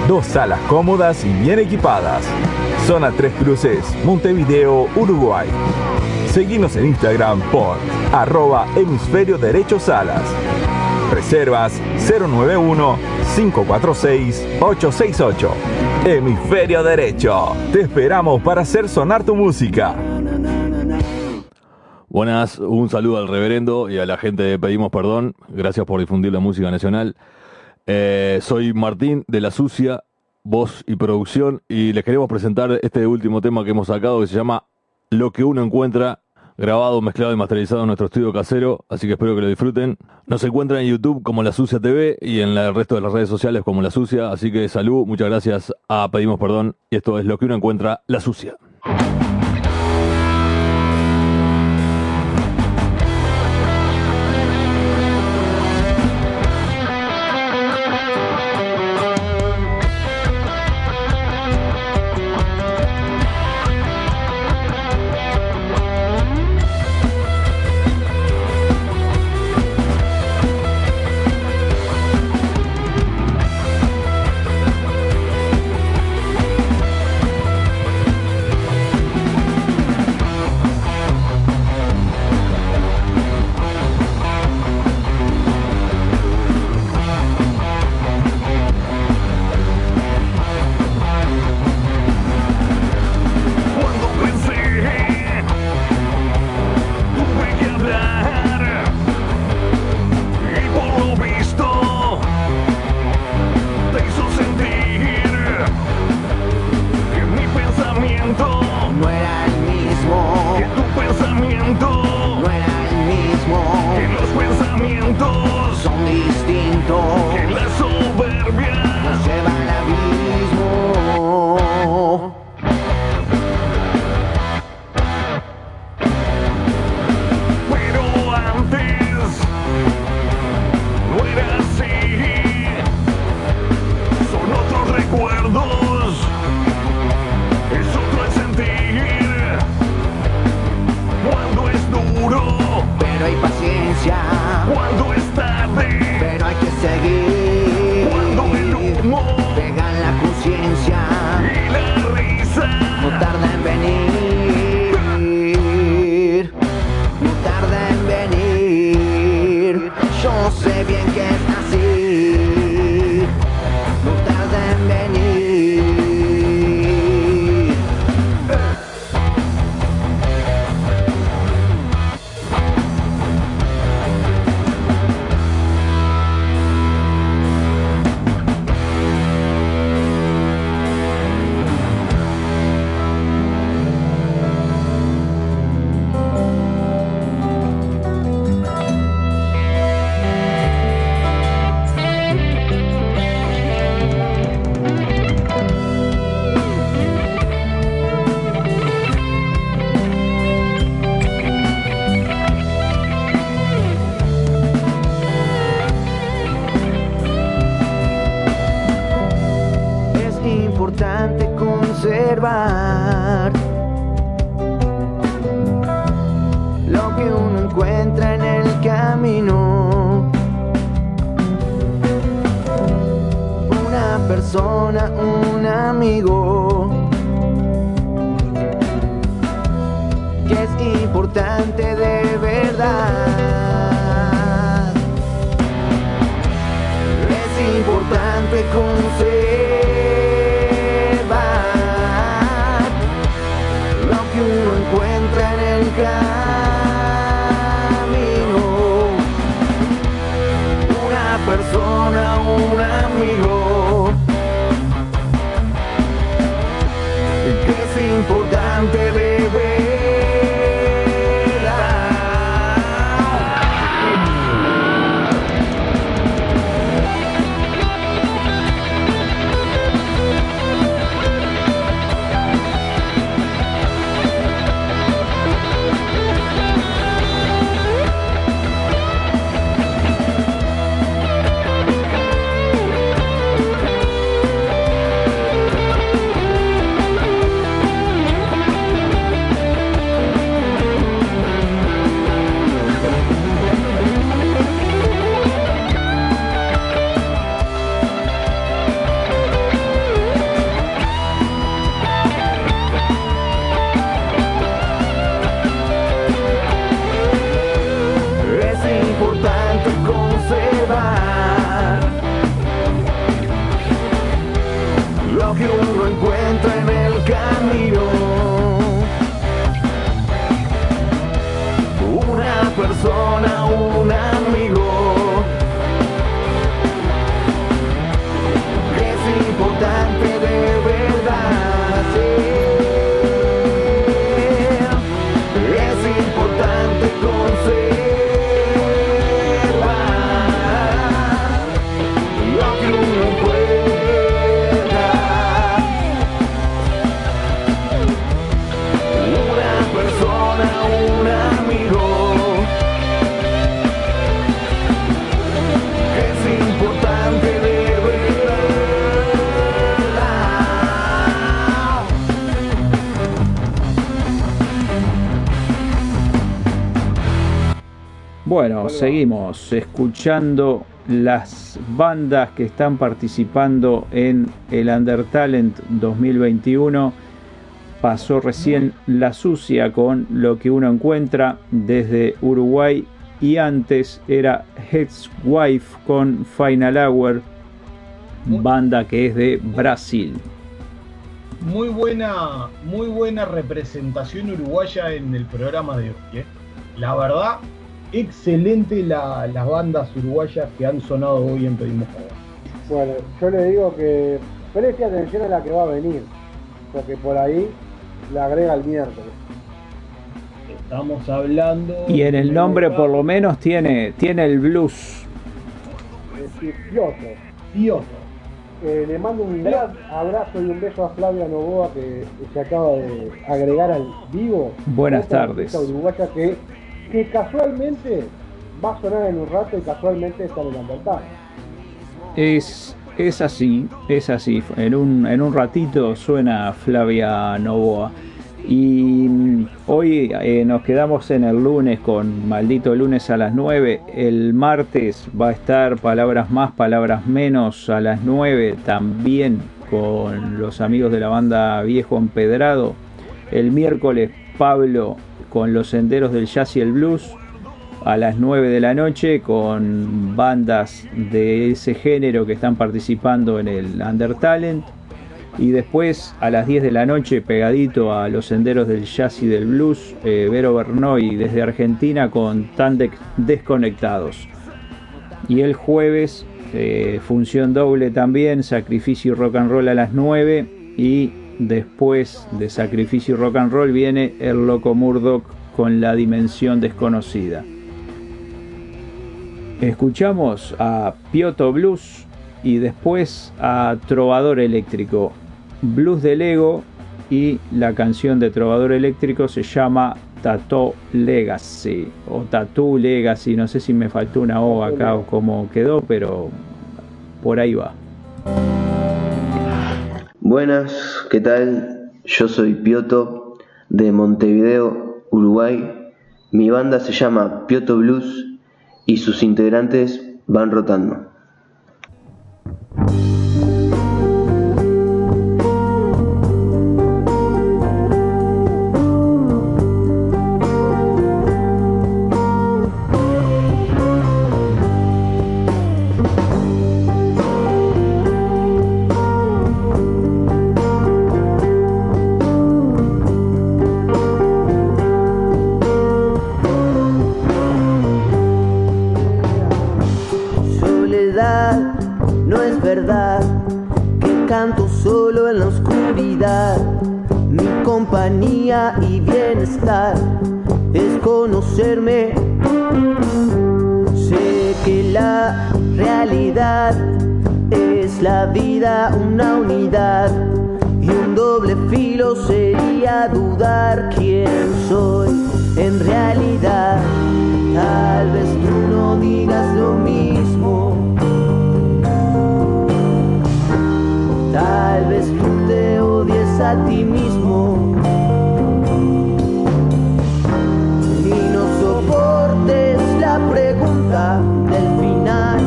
dos salas cómodas y bien equipadas. Zona Tres Cruces, Montevideo, Uruguay. Seguimos en Instagram por arroba hemisferio derecho salas. Reservas 091-546-868. Hemisferio Derecho. Te esperamos para hacer sonar tu música. Buenas, un saludo al reverendo y a la gente de Pedimos Perdón. Gracias por difundir la música nacional. Eh, soy Martín de La Sucia, voz y producción, y les queremos presentar este último tema que hemos sacado que se llama Lo que uno encuentra, grabado, mezclado y masterizado en nuestro estudio casero, así que espero que lo disfruten. Nos encuentran en YouTube como La Sucia TV y en el resto de las redes sociales como La Sucia, así que salud, muchas gracias a Pedimos Perdón, y esto es Lo que uno encuentra, La Sucia. na a una. Bueno, seguimos escuchando las bandas que están participando en el Undertalent 2021. Pasó recién La Sucia con lo que uno encuentra desde Uruguay y antes era Head's Wife con Final Hour, banda que es de Brasil. Muy buena, muy buena representación uruguaya en el programa de hoy. ¿eh? La verdad, excelente la- las bandas uruguayas que han sonado hoy en Pedimos Perdón. Bueno, yo le digo que preste atención a la que va a venir, porque por ahí la agrega el miércoles. Estamos hablando. Y en el nombre por lo menos tiene, tiene el blues. Es decir, Piotr. Piotr. Eh, le mando un gran abrazo y un beso a Flavia Novoa que se acaba de agregar al vivo. Buenas tardes. artista uruguaya que, que casualmente va a sonar en un rato y casualmente está en el. Es, es así, es así. En un, en un ratito suena Flavia Novoa. Y mm, hoy eh, nos quedamos en el lunes con Maldito Lunes a las 9. El martes va a estar Palabras Más, Palabras Menos a las 9 también con los amigos de la banda Viejo Empedrado. El miércoles Pablo con los senderos del jazz y el blues a las 9 de la noche con bandas de ese género que están participando en el Undertalent. Y después a las 10 de la noche, pegadito a los senderos del jazz y del blues, eh, Vero Bernoy desde Argentina con Tan De- Desconectados. Y el jueves, eh, función doble también, Sacrificio y Rock and Roll a las 9. Y después de Sacrificio y Rock and Roll viene el Loco Murdoch con la dimensión desconocida. Escuchamos a Pioto Blues y después a Trovador Eléctrico. Blues del Ego y la canción de Trovador Eléctrico se llama Tattoo Legacy o Tattoo Legacy. No sé si me faltó una O acá o cómo quedó, pero por ahí va. Buenas, ¿qué tal? Yo soy Pioto de Montevideo, Uruguay. Mi banda se llama Pioto Blues y sus integrantes van rotando. No es verdad que canto solo en la oscuridad. Mi compañía y bienestar es conocerme. Sé que la realidad es la vida una unidad y un doble filo sería dudar quién soy en realidad. Tal vez tú no digas lo mismo. Tal vez tú te odies a ti mismo. Y no soportes la pregunta del final.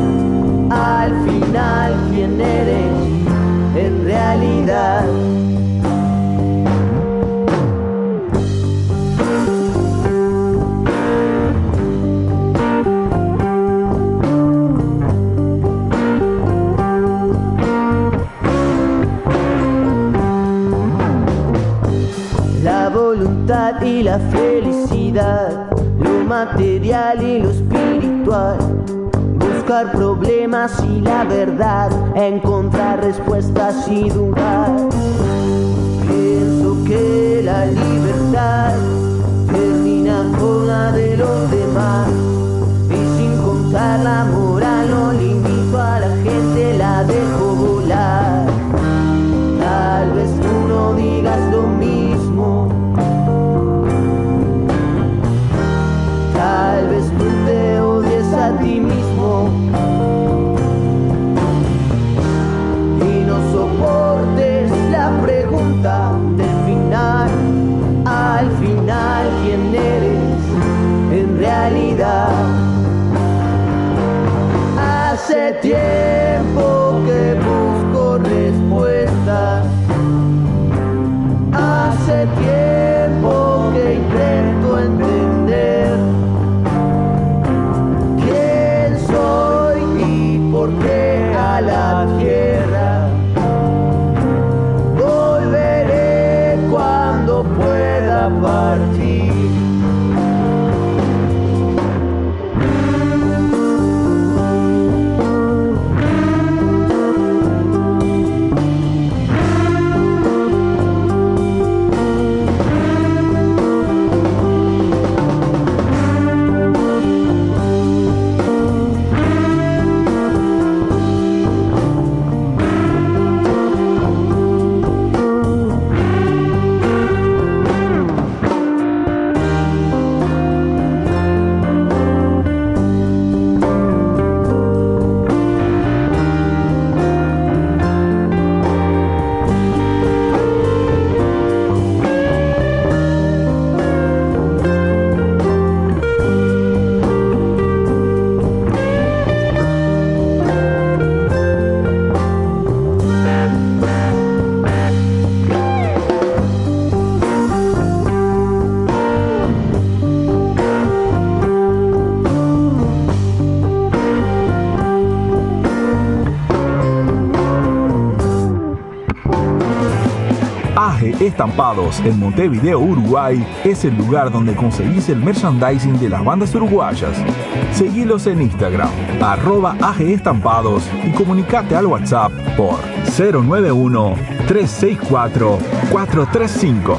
Al final, ¿quién eres en realidad? La felicidad, lo material y lo espiritual. Buscar problemas y la verdad, encontrar respuestas y dudar. Pienso que la libertad termina con la de los demás. Y sin contar la moral, no le a la gente, la dejo volar. Yeah. Estampados en Montevideo, Uruguay es el lugar donde conseguís el merchandising de las bandas uruguayas. Seguilos en Instagram, arroba AG Estampados y comunicate al WhatsApp por 091-364-435.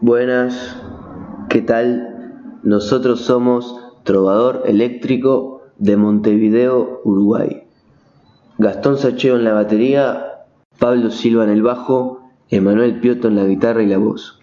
Buenas, ¿qué tal? Nosotros somos Trovador Eléctrico de Montevideo, Uruguay. Gastón Sacheo en la batería, Pablo Silva en el bajo, Emanuel Pioto en la guitarra y la voz.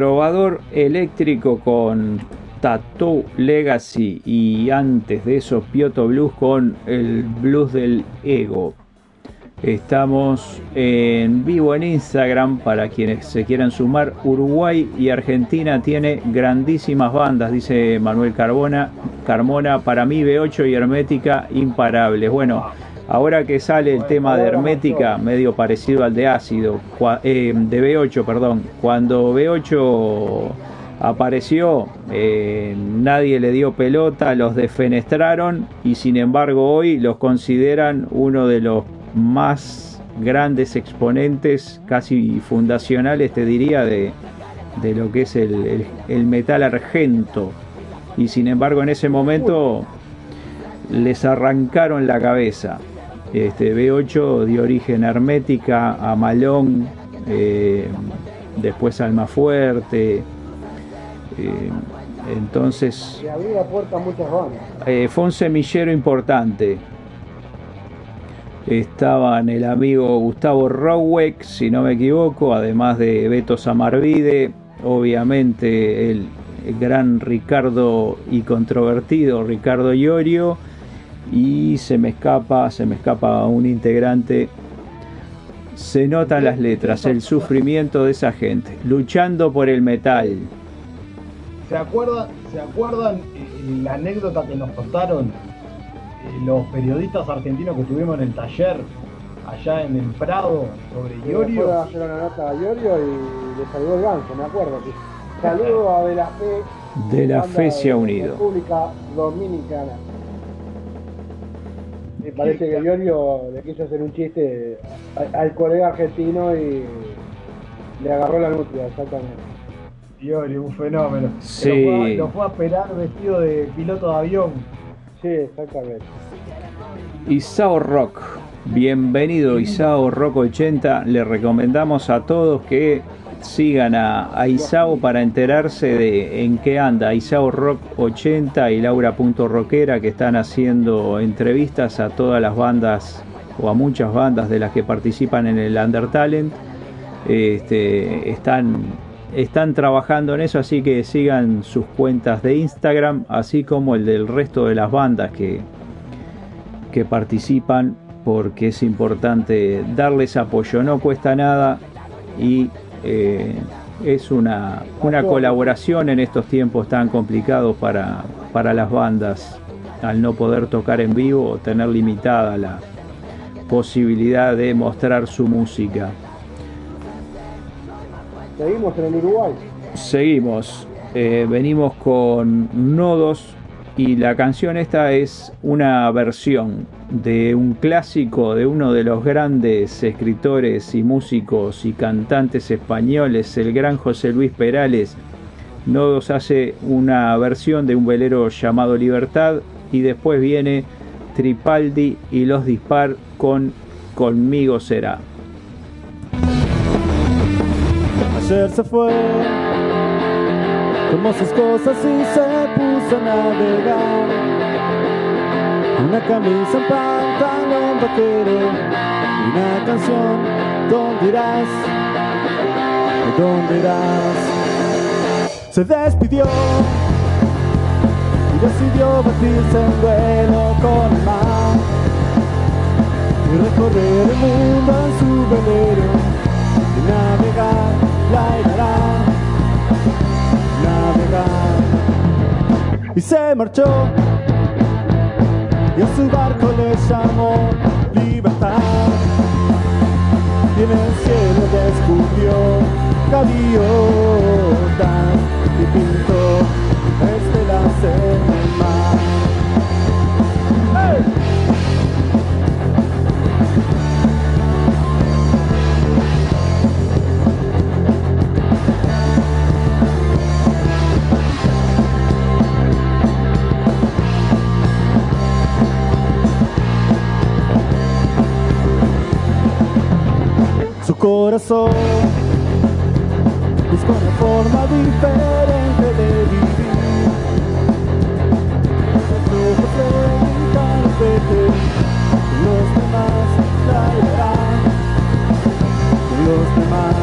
Trovador eléctrico con Tattoo Legacy y antes de eso Pioto Blues con el blues del ego. Estamos en vivo en Instagram para quienes se quieran sumar. Uruguay y Argentina tiene grandísimas bandas, dice Manuel Carbona. Carmona, para mí B8 y Hermética imparables. Bueno, ahora que sale el tema de Hermética, medio parecido al de Ácido, eh, de B8, perdón. Cuando B8 apareció, eh, nadie le dio pelota, los defenestraron y sin embargo hoy los consideran uno de los más grandes exponentes, casi fundacionales, te diría, de, de lo que es el, el- el metal argento. Y sin embargo en ese momento les arrancaron la cabeza. Este B8 dio origen a Hermética, a Malón, eh, después Almafuerte. eh, entonces Y abrió la puerta a muchas bandas. eh, fue un semillero importante. Estaban el amigo Gustavo Roweck, si no me equivoco, además de Beto Samarvide, obviamente el gran Ricardo y controvertido Ricardo Iorio, y se me escapa, se me escapa un integrante. Se notan las letras, el sufrimiento de esa gente, luchando por el metal. ¿Se acuerdan, ¿se acuerdan eh, la anécdota que nos contaron eh, los periodistas argentinos que estuvimos en el taller allá en el Prado sobre Fue Iorio? a hacer una nota a Iorio y le saludó el ganso, me acuerdo. sí. Saludo a De La Fe. De la fe se ha de unido. República Dominicana. Parece que Iorio le quiso hacer un chiste a- al colega argentino y le agarró la nutria, exactamente. Iorio, un fenómeno. Sí. Lo, fue a, lo fue a esperar vestido de piloto de avión. Sí, exactamente. Isao Rock. Bienvenido Isao Rock 80. Le recomendamos a todos que sigan a, Isao para enterarse de en qué anda. Isao Rock 80 y Laura.rockera que están haciendo entrevistas a todas las bandas o a muchas bandas de las que participan en el Under Talent. Este, están, están trabajando en eso, así que sigan sus cuentas de Instagram, así como el del resto de las bandas que, que participan, porque es importante darles apoyo, no cuesta nada y eh, es una, una colaboración en estos tiempos tan complicados para, para las bandas, al no poder tocar en vivo o tener limitada la posibilidad de mostrar su música. Seguimos en el Uruguay. Seguimos, eh, venimos con Nodos y la canción esta es una versión de un clásico de uno de los grandes escritores y músicos y cantantes españoles, el gran José Luis Perales. Nodos hace una versión de un velero llamado Libertad y después viene Tripaldi y los Dispar con Conmigo será. Ayer se fue, tomó sus cosas y se puso a navegar. Una camisa, un pantalón vaquero una canción. ¿Dónde irás? ¿Dónde irás? Se despidió y decidió batirse en duelo con el mar y recorrer el mundo en su velero y navegar, la irá, navegar. Y se marchó y a su barco le llamó libertad. Y en el cielo descubrió gaviotas y pintó estelas Su corazón busca una forma diferente de vivir. Carpete, los demás traerán, los demás.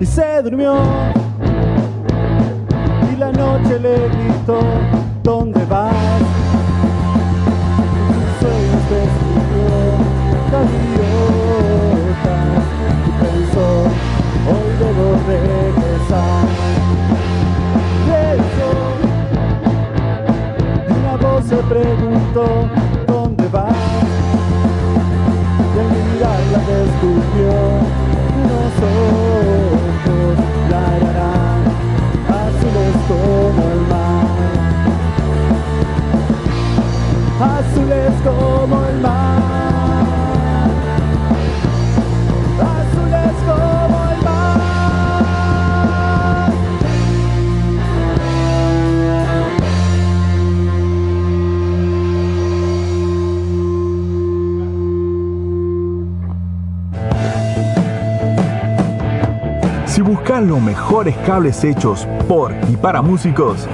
Y se durmió y la noche le gritó, ¿dónde vas? Se preguntó, ¿dónde vas? Y al mirarla descubrió unos ojos, la harán azules como el mar. Azules como el mar. Si buscas los mejores cables hechos por y para músicos,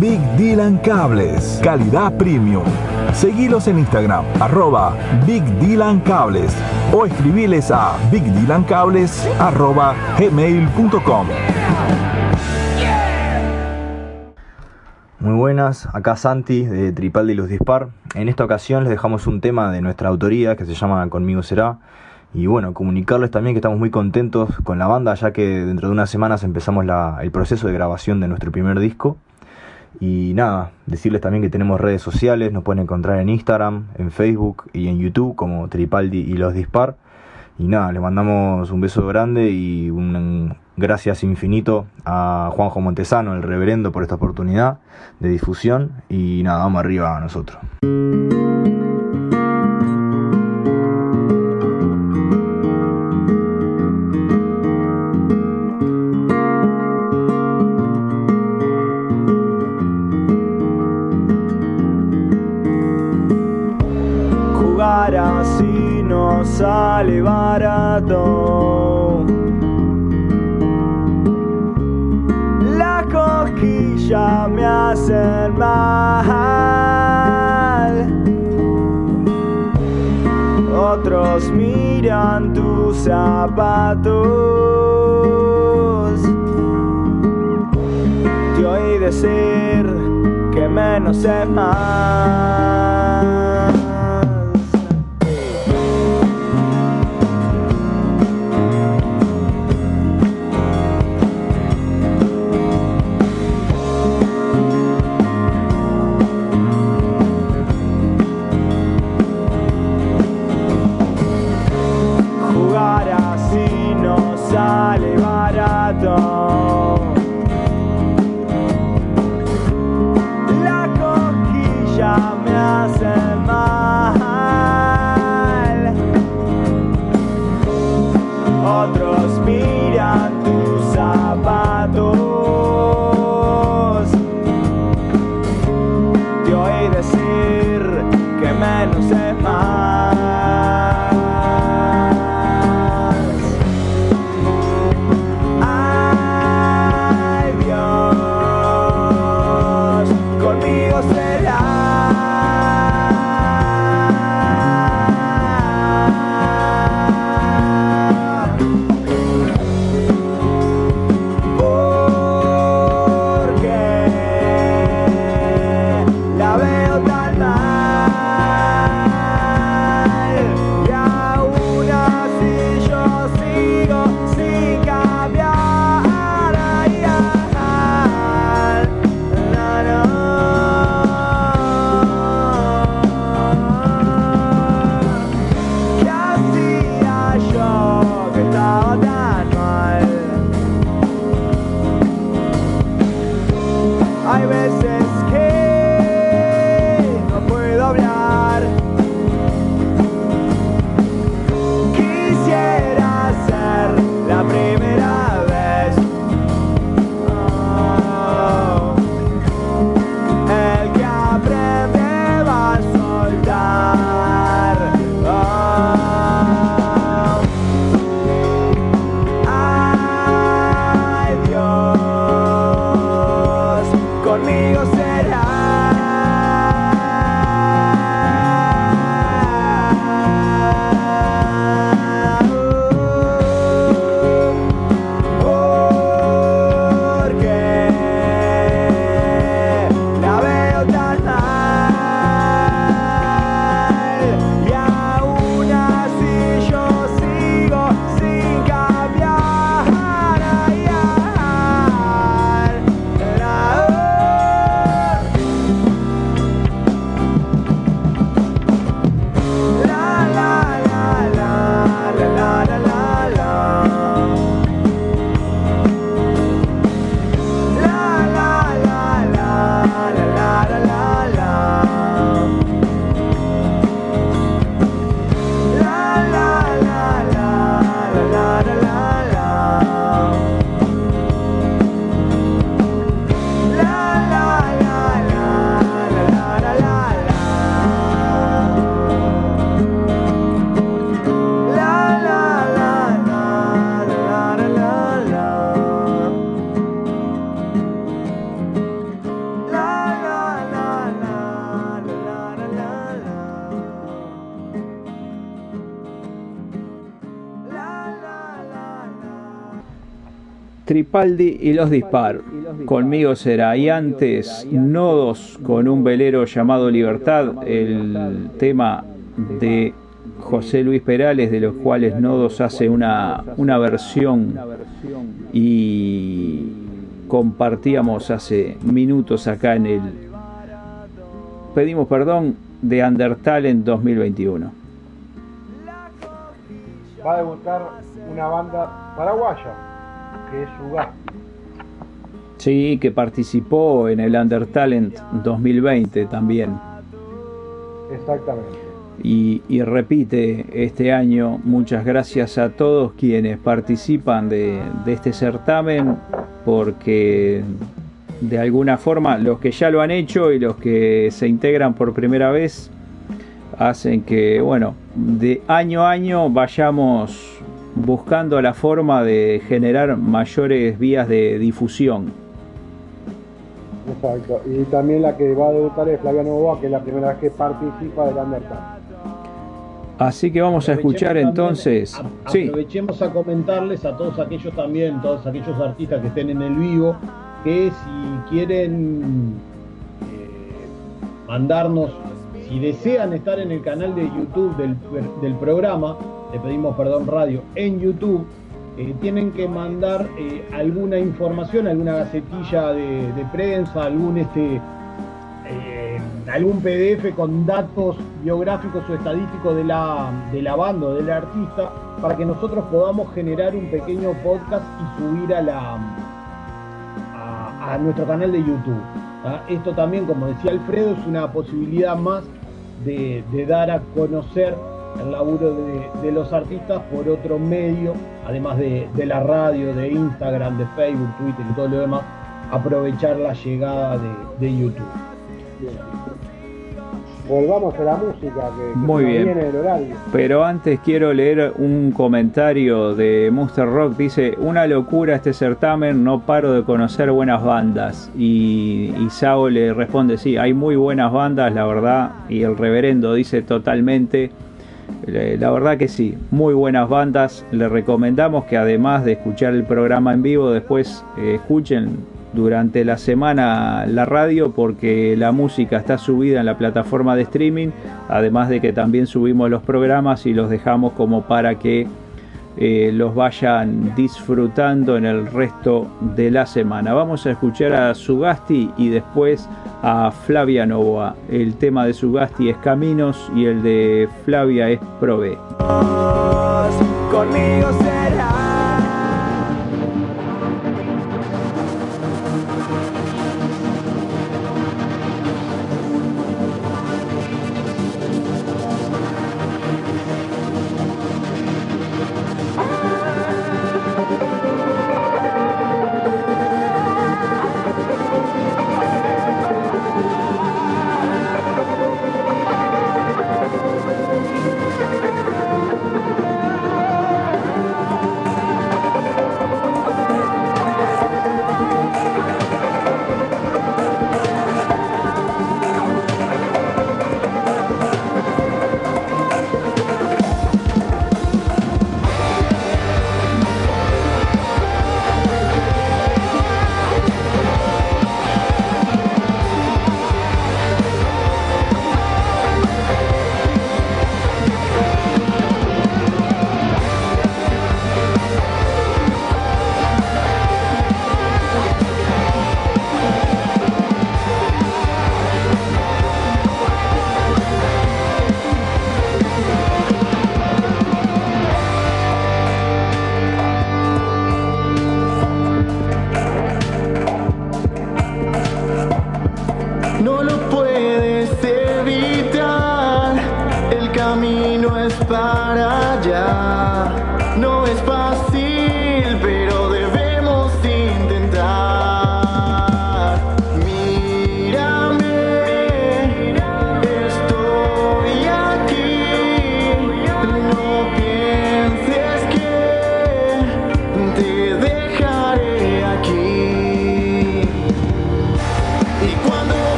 Big Dylan Cables, calidad premium. Seguilos en Instagram, arroba Big Dylan Cables o escribiles a bigdylancables arroba gmail.com. Muy buenas, acá Santi de Tripaldi Luz Dispar. En esta ocasión les dejamos un tema de nuestra autoría que se llama Conmigo Será. Y bueno, comunicarles también que estamos muy contentos con la banda ya que dentro de unas semanas empezamos el proceso de grabación de nuestro primer disco. Y nada, decirles también que tenemos redes sociales, nos pueden encontrar en Instagram, en Facebook y en YouTube como Tripaldi y Los Dispar. Y nada, les mandamos un beso grande y un gracias infinito a Juanjo Montesano, el reverendo, por esta oportunidad de difusión. Y nada, vamos arriba a nosotros. Miran tus zapatos. Te oí decir que menos es más. Tripaldi y los Dispar. Conmigo será. Y antes, Nodos con un velero llamado Libertad, el tema de José Luis Perales, de los cuales Nodos hace una, una versión y compartíamos hace minutos acá en el Pedimos Perdón de Undertalent 2021. Va a debutar una banda paraguaya, que es Ugas. Sí, que participó en el Undertalent 2020 también. Exactamente. Y, y repite este año, muchas gracias a todos quienes participan de, de este certamen, porque de alguna forma los que ya lo han hecho y los que se integran por primera vez hacen que, bueno, de año a año vayamos buscando la forma de generar mayores vías de difusión. Exacto. Y también la que va a debutar es Flaviano Boa, que es la primera vez que participa del Undertale. Así que vamos a escuchar entonces. Sí, Aprovechemos a comentarles a todos aquellos también, todos aquellos artistas que estén en el vivo, que si quieren eh, mandarnos, si desean estar en el canal de YouTube del, del programa, le pedimos perdón radio, en YouTube, eh, tienen que mandar eh, alguna información, alguna gacetilla de, prensa, algún este eh, algún PDF con datos biográficos o estadísticos de la, de la banda o del artista para que nosotros podamos generar un pequeño podcast y subir a la a, nuestro canal de YouTube. Esto también, como decía Alfredo, es una posibilidad más de dar a conocer el laburo de, de los artistas por otro medio, además de, de la radio, de Instagram, de Facebook, Twitter y todo lo demás, aprovechar la llegada de, de YouTube. Volvamos a la música que, que Muy bien. viene el horario. pero antes quiero leer un comentario de Monster Rock. Dice, una locura este certamen, no paro de conocer buenas bandas. Y, y Sao le responde, sí, hay muy buenas bandas, la verdad. Y el reverendo dice totalmente, la verdad que sí, muy buenas bandas. Le recomendamos que además de escuchar el programa en vivo, después eh, escuchen durante la semana la radio porque la música está subida en la plataforma de streaming, además de que también subimos los programas y los dejamos como para que eh, los vayan disfrutando en el resto de la semana. Vamos a escuchar a Sugasti y después a Flavia Novoa. El tema de Sugasti es Caminos y el de Flavia es Prove.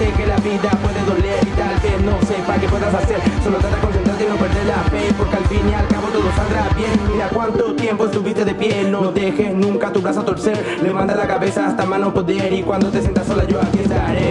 Sé que la vida puede doler y tal vez no sepa qué puedas hacer. Solo trata de concentrarte y no perder la fe Porque al fin y al cabo todo saldrá bien. Mira cuánto tiempo estuviste de pie No dejes nunca tu brazo torcer. Levanta la cabeza hasta mano poder Y cuando te sientas sola yo aquí estaré.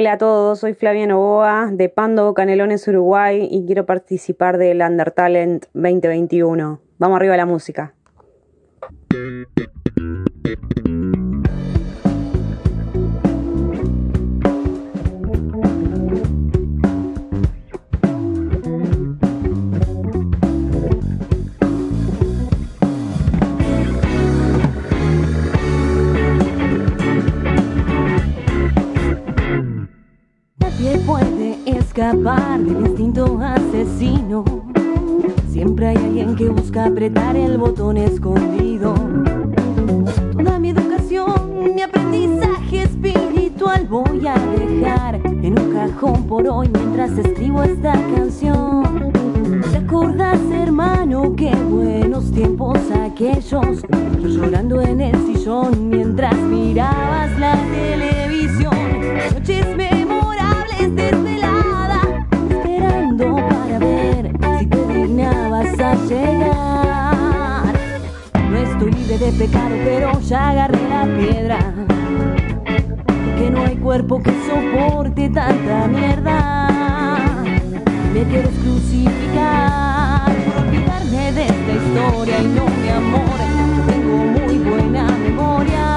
Hola a todos, soy Flavia Novoa de Pando Canelones Uruguay y quiero participar del Undertalent 2021. Vamos arriba a la música. Nadie puede escapar del instinto asesino. Siempre hay alguien que busca apretar el botón escondido. Toda mi educación, mi aprendizaje espiritual voy a dejar en un cajón por hoy mientras escribo esta canción. ¿Te acordás, hermano, qué buenos tiempos aquellos? Yo llorando en el sillón mientras mirabas la televisión. Noches memorables de pecado, pero ya agarré la piedra. Que no hay cuerpo que soporte tanta mierda. Me quieres crucificar por olvidarme de esta historia y no mi amor. Tengo muy buena memoria.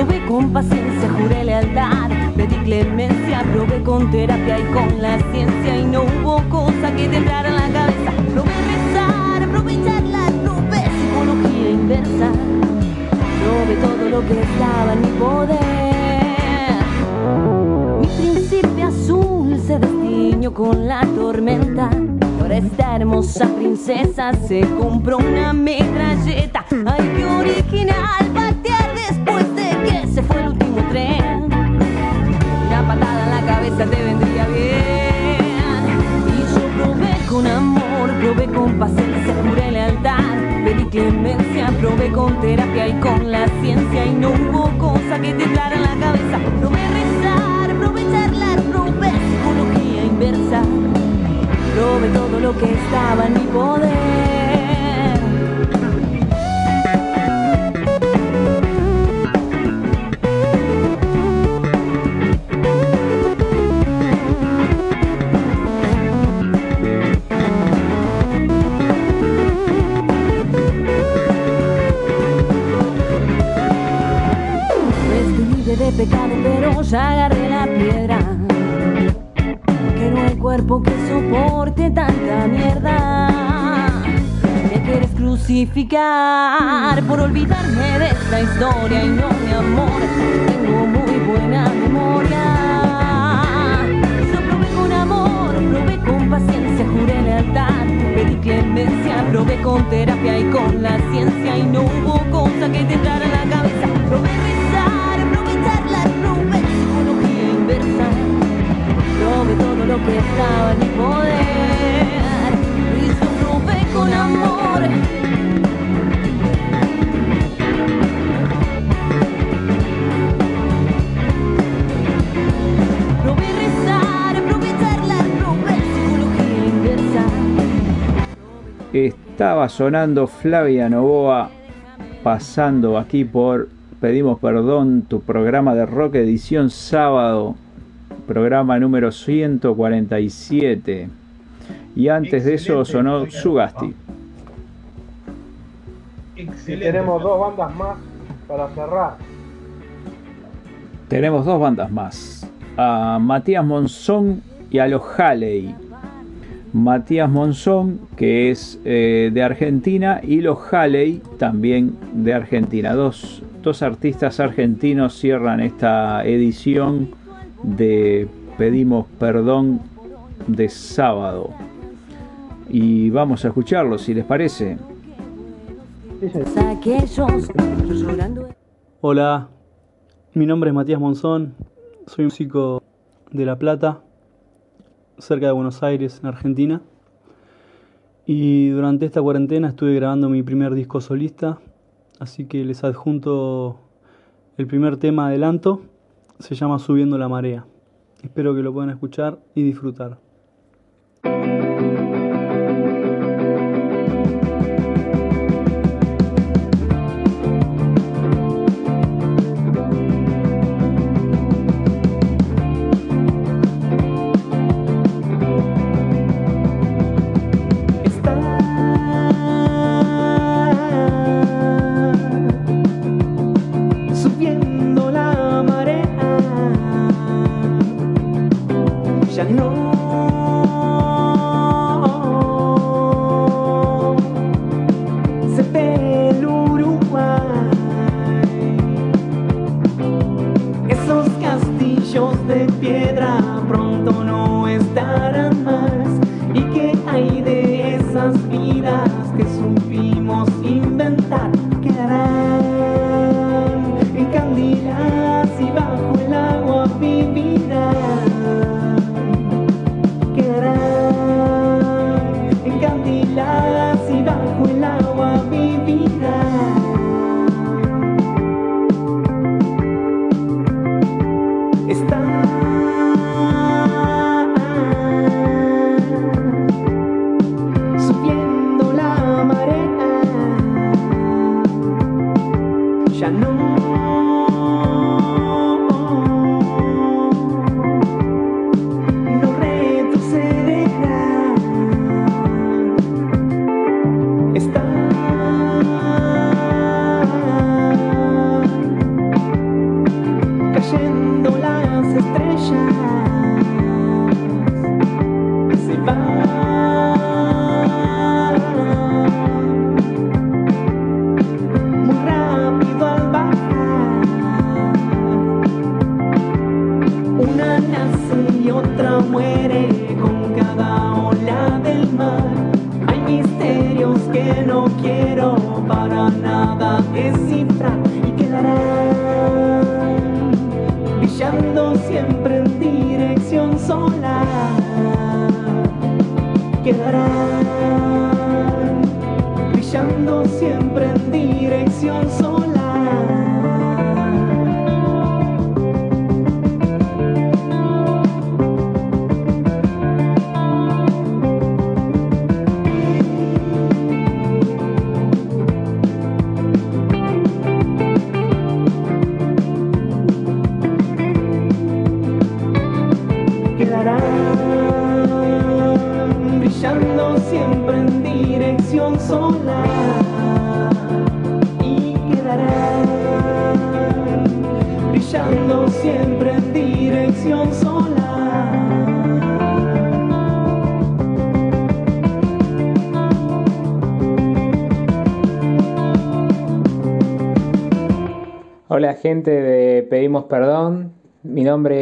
Probé con paciencia, juré lealtad, pedí clemencia, probé con terapia y con la ciencia y no hubo cosa que te entrara en la cabeza. Probé rezar, probé charlar, probé psicología inversa, probé todo lo que estaba en mi poder. Mi príncipe azul se destiñó con la tormenta. Y ahora esta hermosa princesa se compró una metralleta. Te vendría bien. Y yo probé con amor, probé con paciencia, juré lealtad. Pedí clemencia, probé con terapia y con la ciencia. Y no hubo cosa que te entrara en la cabeza. Probé rezar, probé charlar, probé psicología inversa. Probé todo lo que estaba en mi poder. Ya agarré la piedra. Que no hay cuerpo que soporte tanta mierda. Me quieres crucificar por olvidarme de esta historia y no mi amor. Tengo muy buena memoria. Yo probé con amor, probé con paciencia, juré lealtad, pedí clemencia, probé con terapia y con la ciencia y no hubo cosa que te entrara en la cabeza. Probé rezar, probé charlar, probé estaba. Estaba sonando Flavia Novoa pasando aquí por Pedimos Perdón, tu programa de rock edición sábado, programa número 147. Y antes de eso sonó Sugasti. Y tenemos dos bandas más para cerrar. Tenemos dos bandas más, a Matías Monzón y a los Halley. Matías Monzón, que es eh, de Argentina, y los Halley, también de Argentina. Dos, dos artistas argentinos cierran esta edición de Pedimos Perdón de sábado. Y vamos a escucharlo, si les parece. Hola, mi nombre es Matías Monzón, soy músico de La Plata, cerca de Buenos Aires, en Argentina. Y durante esta cuarentena estuve grabando mi primer disco solista, así que les adjunto el primer tema adelanto, se llama Subiendo la Marea. Espero que lo puedan escuchar y disfrutar.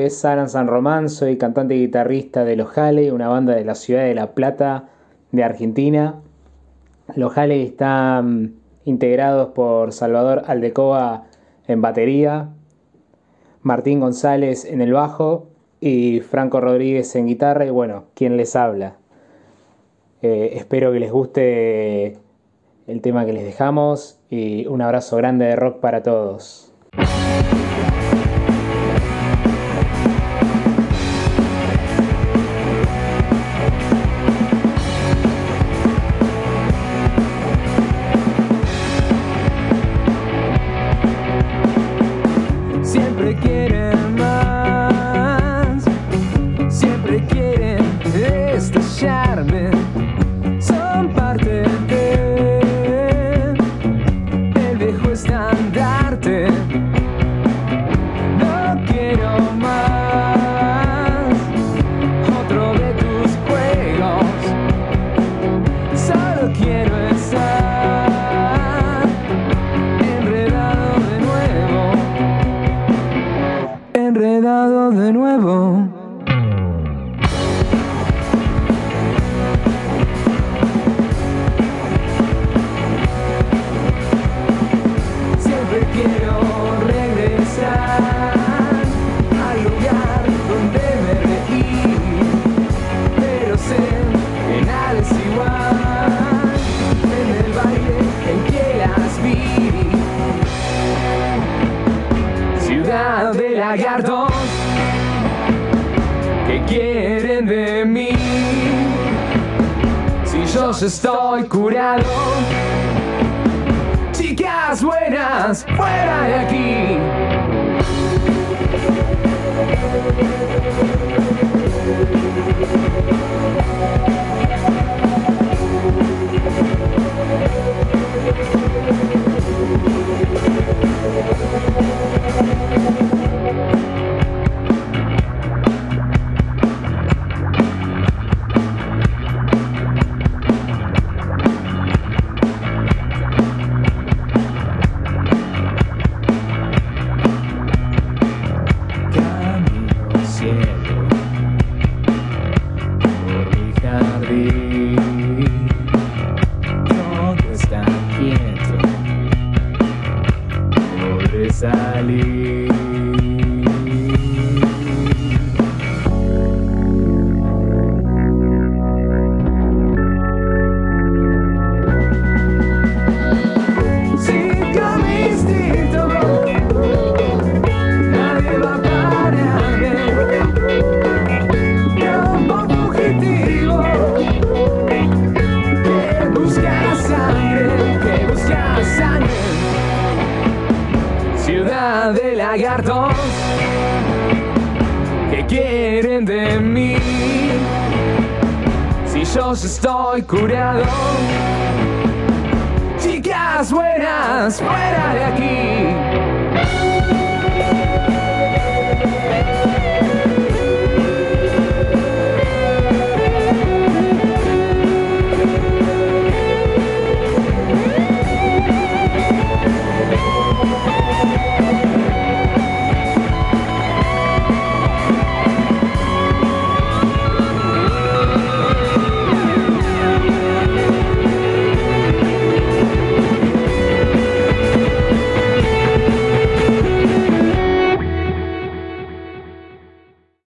Es Alan San Román, soy cantante y guitarrista de Los Halley, una banda de la ciudad de La Plata de Argentina. Los Halley están integrados por Salvador Aldecoa en batería, Martín González en el bajo y Franco Rodríguez en guitarra y bueno, quien les habla. Eh, espero que les guste el tema que les dejamos y un abrazo grande de rock para todos.